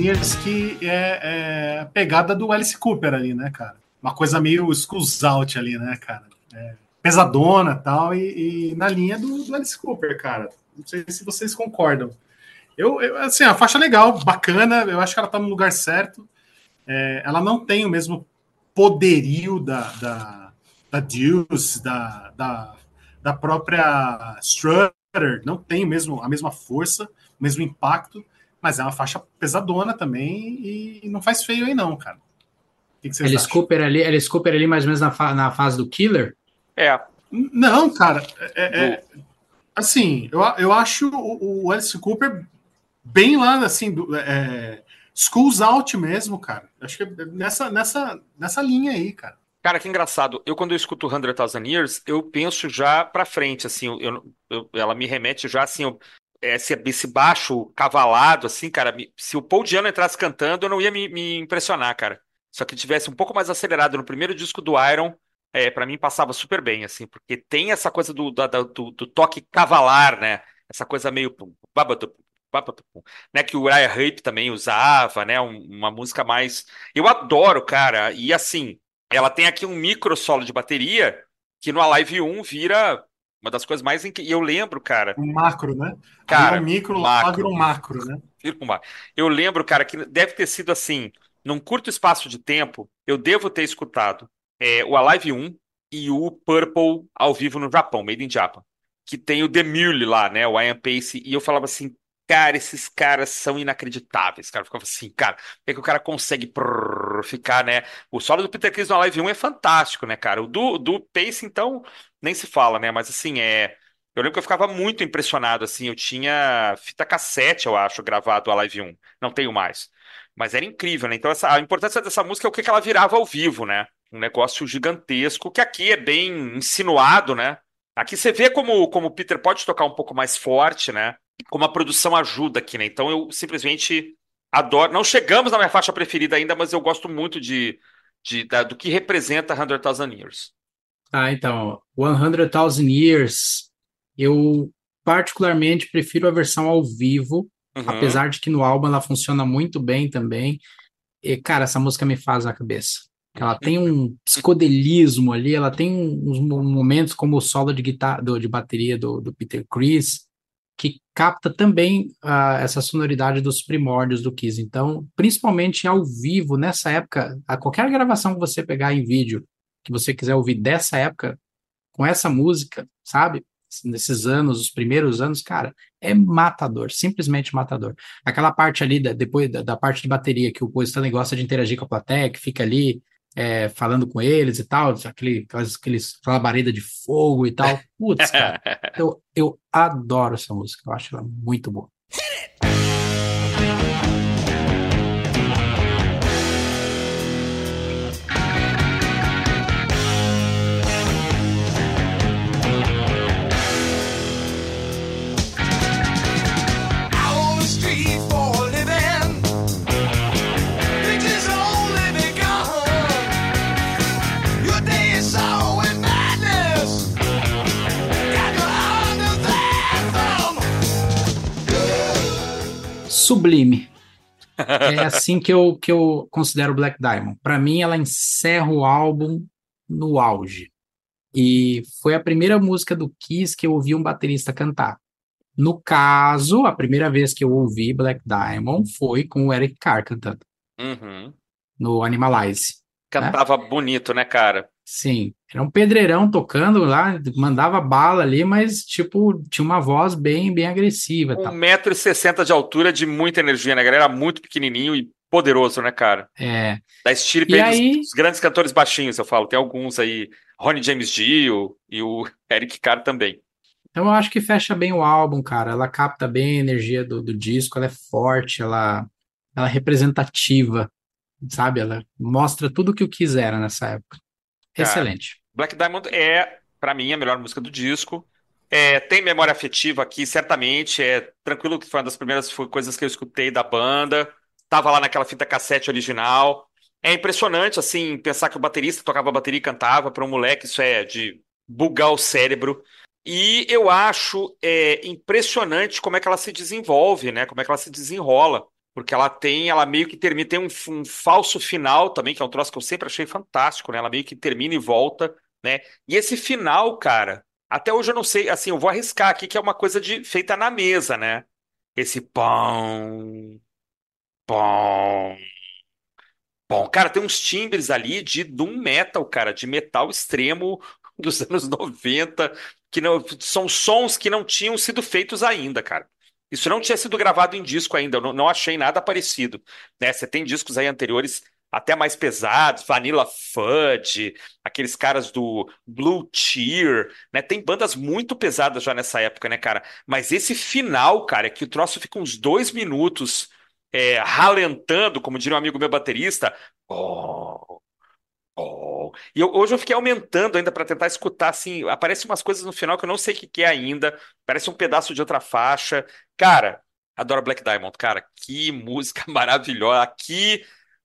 S2: 100,000 Years, que é, é a pegada do Alice Cooper ali, né, cara? Uma coisa meio Skulls Out ali, né, cara? É, pesadona tal, e, e na linha do, do Alice Cooper, cara. Não sei se vocês concordam. Eu, eu, assim, a faixa legal, bacana, eu acho que ela tá no lugar certo. É, ela não tem o mesmo poderio da, da, da Deuce, da, da, da própria Strutter, não tem mesmo, a mesma força, o mesmo impacto, mas é uma faixa pesadona também e não faz feio aí não, cara. O que, que vocês
S3: Alice
S2: acham?
S3: Cooper ali, Alice Cooper ali mais ou menos na, fa- na fase do Killer.
S1: É.
S2: Não, cara, é, é- assim, eu, eu acho o, o Alice Cooper bem lá, assim, do, é, Schools Out mesmo, cara. Acho que é nessa, nessa, nessa linha aí, cara.
S1: Cara, que engraçado. Eu, quando eu escuto 100,000 Years, eu penso já pra frente, assim, eu, eu- eu- ela me remete já, assim, eu- esse, esse baixo cavalado, assim, cara, se o Paul Diano entrasse cantando, eu não ia me, me impressionar, cara. Só que tivesse um pouco mais acelerado no primeiro disco do Iron, é, para mim passava super bem, assim, porque tem essa coisa do, do, do toque cavalar, né? Essa coisa meio... Né, que o Uriah Heep também usava, né? um- uma música mais... Eu adoro, cara, e assim... Ela tem aqui um micro solo de bateria que no Alive 1 vira uma das coisas mais incríveis. E eu lembro, cara,
S2: Um macro, né?
S1: Cara,
S2: é um micro,
S1: macro.
S2: macro, né?
S1: eu lembro, cara, que deve ter sido assim, num curto espaço de tempo, eu devo ter escutado é, o Alive 1 e o Purple ao vivo no Japão, Made in Japan, que tem o The Mule lá, né, o Ian Pace, e eu falava assim, cara, esses caras são inacreditáveis, cara, ficava assim, cara, como é que o cara consegue prrr, ficar, né, o solo do Peter Criss no Alive 1 é fantástico, né, cara, o do, do Pace, então, nem se fala, né, mas assim, é... Eu lembro que eu ficava muito impressionado, assim, eu tinha fita cassete, eu acho, gravado a Live 1, não tenho mais. Mas era incrível, né? Então essa, a importância dessa música é o que que ela virava ao vivo, né? Um negócio gigantesco, que aqui é bem insinuado, né? Aqui você vê como, como o Peter pode tocar um pouco mais forte, né? Como a produção ajuda aqui, né? Então eu simplesmente adoro. Não chegamos na minha faixa preferida ainda, mas eu gosto muito de, de, da- do que representa 100,000 Years.
S3: Ah, então, 100,000 Years, eu particularmente prefiro a versão ao vivo,
S1: Uhum.
S3: apesar de que no álbum ela funciona muito bem também. E, cara, essa música me faz a cabeça. Ela tem um psicodelismo ali, ela tem uns mo- momentos como o solo de guitarra, do- de bateria do, do Peter que capta também ah, essa sonoridade dos primórdios do Kiss. Então, principalmente ao vivo, nessa época, a qualquer gravação que você pegar em vídeo, que você quiser ouvir dessa época, com essa música, sabe? Nesses anos, os primeiros anos, cara, é matador, simplesmente matador. Aquela parte ali, da- depois da, da parte de bateria, que o Paul Stanley gosta de interagir com a plateia, que fica ali é, falando com eles e tal, aquele, aquelas, aqueles, aquela labareda de fogo e tal. Putz, cara, *laughs* eu, eu adoro essa música, eu acho ela muito boa. Sublime. É assim que eu, que eu considero Black Diamond. Para mim, ela encerra o álbum no auge. E foi a primeira música do Kiss que eu ouvi um baterista cantar. No caso, a primeira vez que eu ouvi Black Diamond foi com o Eric Carr cantando,
S1: Uhum.
S3: no Animalize.
S1: Cantava bonito, né, cara?
S3: Sim, era um pedreirão tocando lá, mandava bala ali, mas, tipo, tinha uma voz bem, bem agressiva. e tal.
S1: 1,60m de altura, de muita energia, né, galera? Era muito pequenininho e poderoso, né, cara?
S3: É,
S1: Da estirpe
S3: E
S1: aí dos, dos grandes cantores baixinhos, eu falo. Tem alguns aí, Ronnie James Dio e o *laughs* Eric Carr também.
S3: Então eu acho que fecha bem o álbum, cara. Ela capta bem a energia do, do disco, ela é forte, ela, ela é representativa, sabe? Ela mostra tudo o que eu quisera nessa época.
S1: Cara.
S3: Excelente.
S1: Black Diamond é, pra mim, a melhor música do disco. É, tem memória afetiva aqui, certamente. É tranquilo que foi uma das primeiras coisas que eu escutei da banda. Tava lá naquela fita cassete original. É impressionante, assim, pensar que o baterista tocava bateria e cantava. Para um moleque, isso é de bugar o cérebro. E eu acho é, impressionante como é que ela se desenvolve, né? Como é que ela se desenrola. Porque ela tem, ela meio que termina, tem um, um falso final também, que é um troço que eu sempre achei fantástico, né? Ela meio que termina e volta, né? E esse final, cara, até hoje eu não sei, assim, eu vou arriscar aqui que é uma coisa de feita na mesa, né? Esse pão, pão, pão. Cara, tem uns timbres ali de doom metal, cara, de metal extremo *laughs* dos anos 90, que não são sons que não tinham sido feitos ainda, cara. Isso não tinha sido gravado em disco ainda, eu não, não achei nada parecido, né? Você tem discos aí anteriores até mais pesados, Vanilla Fudge, aqueles caras do Blue Cheer, né? Tem bandas muito pesadas já nessa época, né, cara? Mas esse final, cara, é que o troço fica uns dois minutos é, ralentando, como diria um amigo meu baterista. Oh, Oh, E eu- hoje eu fiquei aumentando ainda para tentar escutar, assim, aparecem umas coisas no final que eu não sei o que que é ainda, parece um pedaço de outra faixa. Cara, adoro Black Diamond, cara, que *laughs* música maravilhosa. Aqui,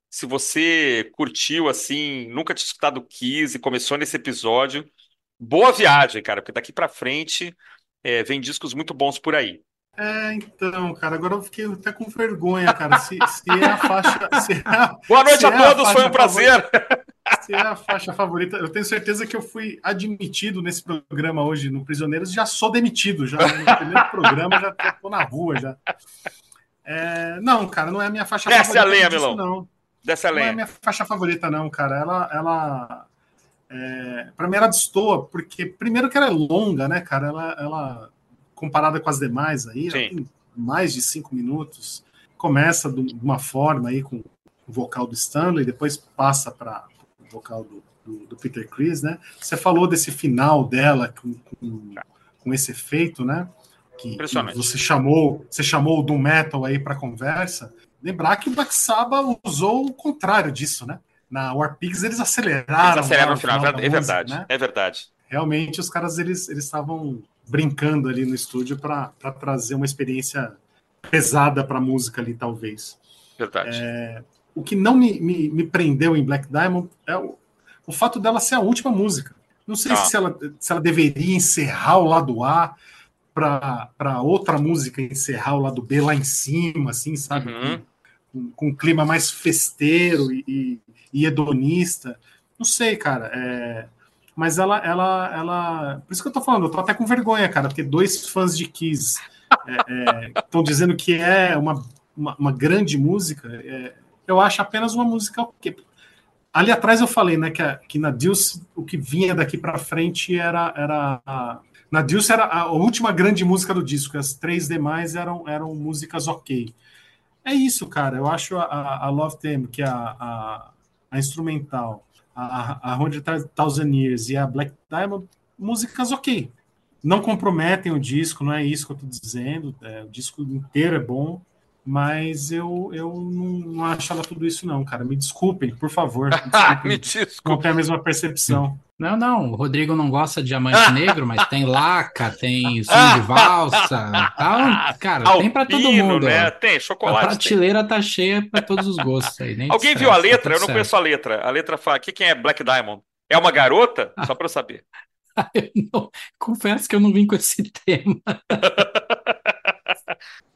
S1: se você curtiu, assim, nunca tinha escutado Kiss e começou nesse episódio, boa viagem, cara, porque daqui pra frente é, vem discos muito bons por aí.
S2: É, então, cara, agora eu fiquei até com vergonha, cara. Se, se é a faixa. *laughs* É a,
S1: Boa noite a
S2: é
S1: todos,
S2: faixa
S1: foi um prazer.
S2: favorita- se é a faixa favorita, eu tenho certeza que eu fui admitido nesse programa hoje no Prisioneiros, já sou demitido, já no primeiro *laughs* programa já tô, na rua já. É, não, cara, não é a minha faixa
S1: Desce a
S2: favorita.
S1: lenha, Milão.
S2: Não.
S1: Dessa
S2: Não é a
S1: lenha.
S2: minha faixa favorita, não, cara. Ela, ela é, para mim ela destoa, porque primeiro que ela é longa, né, cara? Ela, ela comparada com as demais aí, tem mais de cinco minutos. Começa de uma forma aí com o vocal do Stanley, depois passa para vocal do, do, do Peter Chris, né? Você falou desse final dela com, com, com esse efeito, né? Que, que você chamou, você chamou o Doom Metal aí para conversa. Lembrar que o Black Sabbath usou o contrário disso, né? Na War Pigs eles aceleraram.
S1: Eles no final,
S2: da
S1: é
S2: música,
S1: verdade,
S2: né?
S1: é verdade.
S2: Realmente os caras eles eles estavam brincando ali no estúdio para trazer uma experiência pesada para a música ali, talvez.
S1: Verdade.
S2: O que não me, me, me prendeu em Black Diamond é o, o fato dela ser a última música. Não sei
S1: Ah.
S2: se, ela, se ela deveria encerrar o lado A para outra música encerrar o lado B lá em cima, assim, sabe?
S1: Uhum.
S2: Com, com um clima mais festeiro e, e, e hedonista. Não sei, cara. é, mas ela, ela, ela. Por isso que eu tô falando, eu tô até com vergonha, cara, porque dois fãs de Kiss estão dizendo que é uma, uma, uma grande música. Eu acho apenas uma música ok. Ali atrás eu falei, né, que, a- que na Deuce o que vinha daqui para frente era, era a- na Deuce era a última grande música do disco. As três demais eram, eram músicas ok. É isso, cara. Eu acho a, a, Love Theme, que é a, a, instrumental, a, a Hundred Thousand Years e a Black Diamond, músicas ok. Não comprometem o disco, não é isso que eu tô dizendo. é, o disco inteiro é bom, mas eu, eu não, não acho ela tudo isso, não, cara. Me desculpem, por favor. *laughs* Me
S1: Ah, me
S2: desculpem. não tem a mesma percepção.
S3: Não, não, o Rodrigo não gosta de diamante negro, mas tem laca, tem som de valsa, tal. Cara, tem pra todo
S1: Alpino,
S3: mundo.
S1: né? Tem,
S3: A
S1: chocolate. tem.
S3: prateleira tá cheia pra todos os gostos aí. nem
S1: Alguém viu a
S3: tá
S1: letra?
S3: tudo
S1: Eu não
S3: certo.
S1: conheço a letra. A letra fala: que quem é Black Diamond? É uma garota?
S3: Ah.
S1: Só pra eu saber. *laughs*
S3: Eu não- confesso que eu não vim com esse *laughs* tema.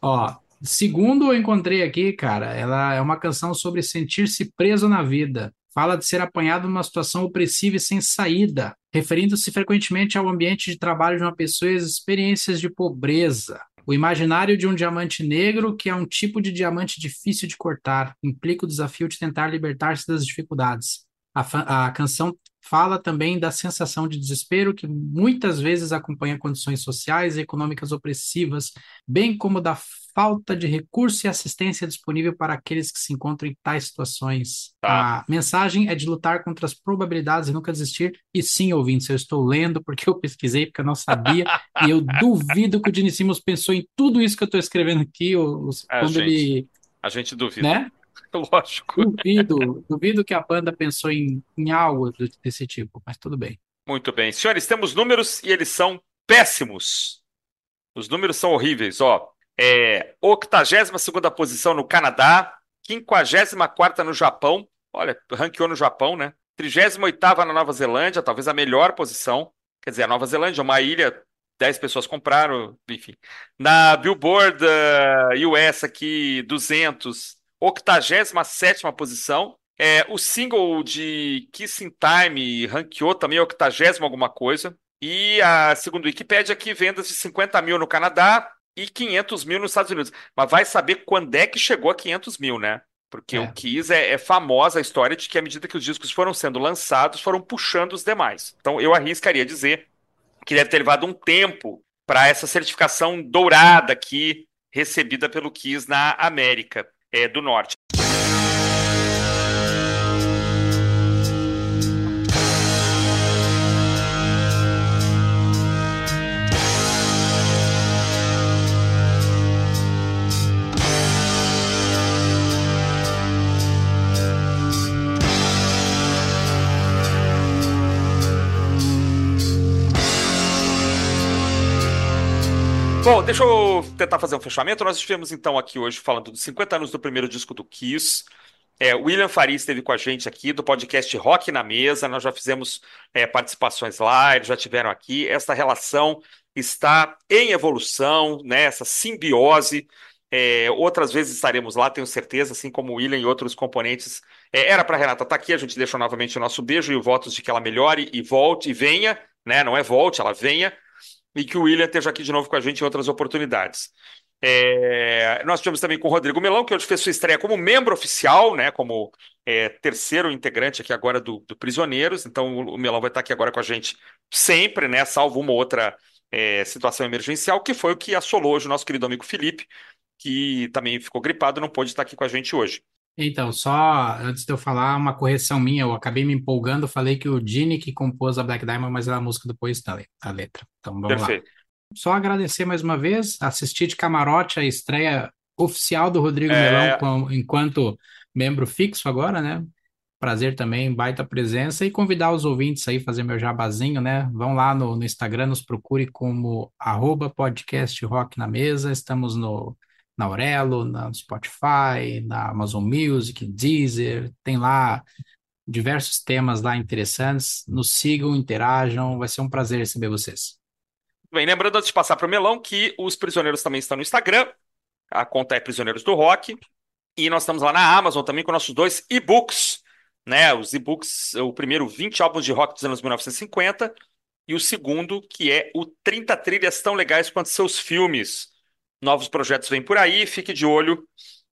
S3: Ó, segundo eu encontrei aqui, cara, ela é uma canção sobre sentir-se preso na vida. Fala de ser apanhado numa situação opressiva e sem saída, referindo-se frequentemente ao ambiente de trabalho de uma pessoa e às experiências de pobreza. O imaginário de um diamante negro, que é um tipo de diamante difícil de cortar, implica o desafio de tentar libertar-se das dificuldades. A, a canção fala também da sensação de desespero que muitas vezes acompanha condições sociais e econômicas opressivas, bem como da falta de recurso e assistência disponível para aqueles que se encontram em tais situações.
S1: Tá.
S3: A mensagem é de lutar contra as probabilidades e nunca desistir. E sim, ouvintes, eu estou lendo porque eu pesquisei, porque eu não sabia, e eu *laughs* duvido que o Gene Simmons pensou em tudo isso que eu estou escrevendo aqui,
S1: Ah,
S3: quando
S1: gente.
S3: ele,
S1: A gente duvida.
S3: né? *laughs*
S1: Lógico.
S3: Duvido, duvido que a banda pensou em, em algo desse tipo, mas tudo bem.
S1: Muito bem. Senhores, temos números e eles são péssimos. Os números são horríveis, ó. É, 82ª posição no Canadá, 54ª no Japão. Olha, ranqueou no Japão, né? 38ª na Nova Zelândia, talvez a melhor posição. Quer dizer, a Nova Zelândia é uma ilha, 10 pessoas compraram, enfim. Na Billboard eh, US aqui, 200, 87ª posição. É, o single de Kissing Time ranqueou também 80 alguma coisa. E a, segundo o Wikipedia, aqui vendas de 50 mil no Canadá e 500 mil nos Estados Unidos. Mas vai saber quando é que chegou a 500 mil, né? Porque
S3: É.
S1: o Kiss é, é famosa a história de que à medida que os discos foram sendo lançados, foram puxando os demais. Então eu arriscaria dizer que deve ter levado um tempo para essa certificação dourada aqui recebida pelo Kiss na América é, do Norte. Bom, deixa eu tentar fazer um fechamento. Nós estivemos então aqui hoje falando dos 50 anos do primeiro disco do Kiss. É, William Faria esteve com a gente aqui do podcast Rock na Mesa. Nós já fizemos é, participações lá, eles já tiveram aqui. Essa relação está em evolução, né? Essa simbiose. É, outras vezes estaremos lá, tenho certeza, assim como o William e outros componentes. É, era para Renata estar aqui, a gente deixa novamente o nosso beijo e o votos de que ela melhore e volte e venha, né? Não é volte, ela venha e que o William esteja aqui de novo com a gente em outras oportunidades. É, nós tivemos também com o Rodrigo Melão, que hoje fez sua estreia como membro oficial, né, como é, terceiro integrante aqui agora do, do Prisioneiros. Então o, Melão vai estar aqui agora com a gente sempre, né, salvo uma outra é, situação emergencial, que foi o que assolou hoje o nosso querido amigo Felipe, que também ficou gripado e não pôde estar aqui com a gente hoje.
S3: Então, só antes de eu falar, uma correção minha, eu acabei me empolgando, falei que o Gene que compôs a Black Diamond, mas era a música do Paul Stanley, a letra. Então, vamos lá.
S1: Perfeito.
S3: Só agradecer mais uma vez, assistir de camarote a estreia oficial do Rodrigo
S1: É.
S3: Melão enquanto membro fixo agora, né? Prazer também, baita presença e convidar os ouvintes aí, fazer meu jabazinho, né? Vão lá no, no Instagram, nos procure como arroba podcast Rock na Mesa, estamos no, na Aurelo, na Spotify, na Amazon Music, Deezer, tem lá diversos temas lá interessantes, nos sigam, interajam, vai ser um prazer receber vocês.
S1: Bem, lembrando antes de passar para o Melão que os Prisioneiros também estão no Instagram. A conta é Prisioneiros do Rock. E nós estamos lá na Amazon também com nossos dois e-books, né? Os e-books, o primeiro 20 álbuns de rock dos anos 1950 e o segundo que é o 30 trilhas tão legais quanto seus filmes. Novos projetos vêm por aí, fique de olho.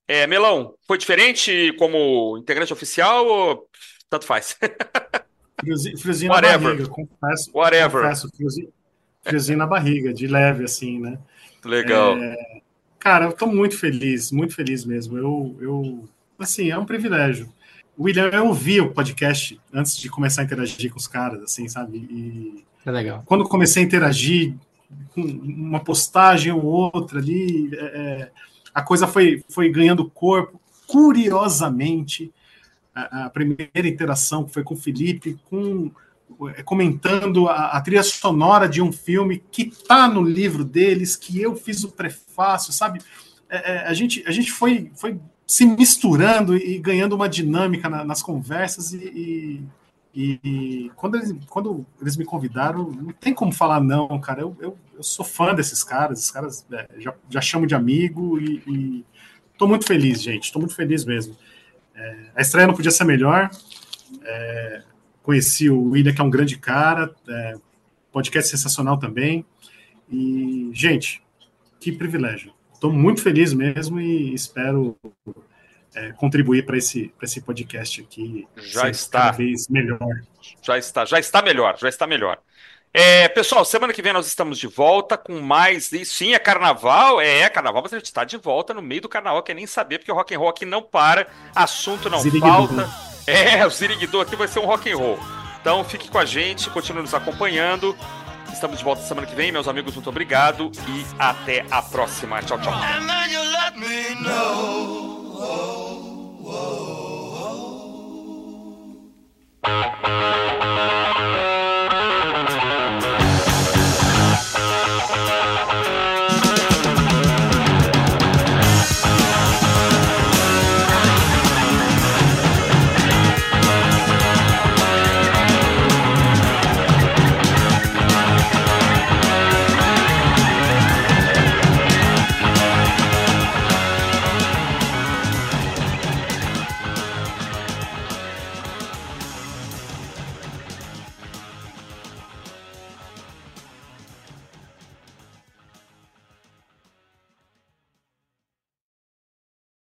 S1: É, Melão, foi diferente como integrante oficial ou tanto faz? *laughs*
S2: Friozinho, na barriga, confesso.
S1: Whatever.
S2: Confesso, friozinho, friozinho na barriga, de leve, assim, né?
S1: Legal.
S2: Cara, eu tô muito feliz, muito feliz mesmo. Eu, eu, assim, é um privilégio. William, eu ouvi o podcast antes de começar a interagir com os caras, assim, sabe? E
S3: É legal.
S2: quando comecei a interagir uma postagem ou outra ali, é, é, a coisa foi, foi ganhando corpo. Curiosamente, a, a primeira interação que foi com o Felipe, com, é, comentando a, a trilha sonora de um filme que tá no livro deles, que eu fiz o prefácio, sabe? É, é, a, gente, a gente foi, foi se misturando e ganhando uma dinâmica na- nas conversas e, e- e, quando, eles, quando eles me convidaram, não tem como falar não, cara. Eu, eu, eu sou fã desses caras, esses caras é, já, já chamo de amigo e, e tô muito feliz, gente. Tô muito feliz mesmo. É, a estreia não podia ser melhor. É, conheci o William, que é um grande cara. É, podcast sensacional também. E, gente, que privilégio. Estou muito feliz mesmo e espero é, contribuir para esse, pra esse podcast aqui.
S1: Já está.
S2: Cada vez melhor.
S1: Já está, já está melhor, já está melhor. É, pessoal, semana que vem nós estamos de volta com mais. E sim, é carnaval, é, é carnaval, mas a gente está de volta no meio do carnaval, quer nem saber, porque o rock and roll aqui não para, assunto não falta. É, *laughs* o Ziriguidum aqui vai ser um rock and roll. Então fique com a gente, continue nos acompanhando. Estamos de volta semana que vem, meus amigos, muito obrigado e até a próxima. Tchau, tchau.
S4: whoa, whoa.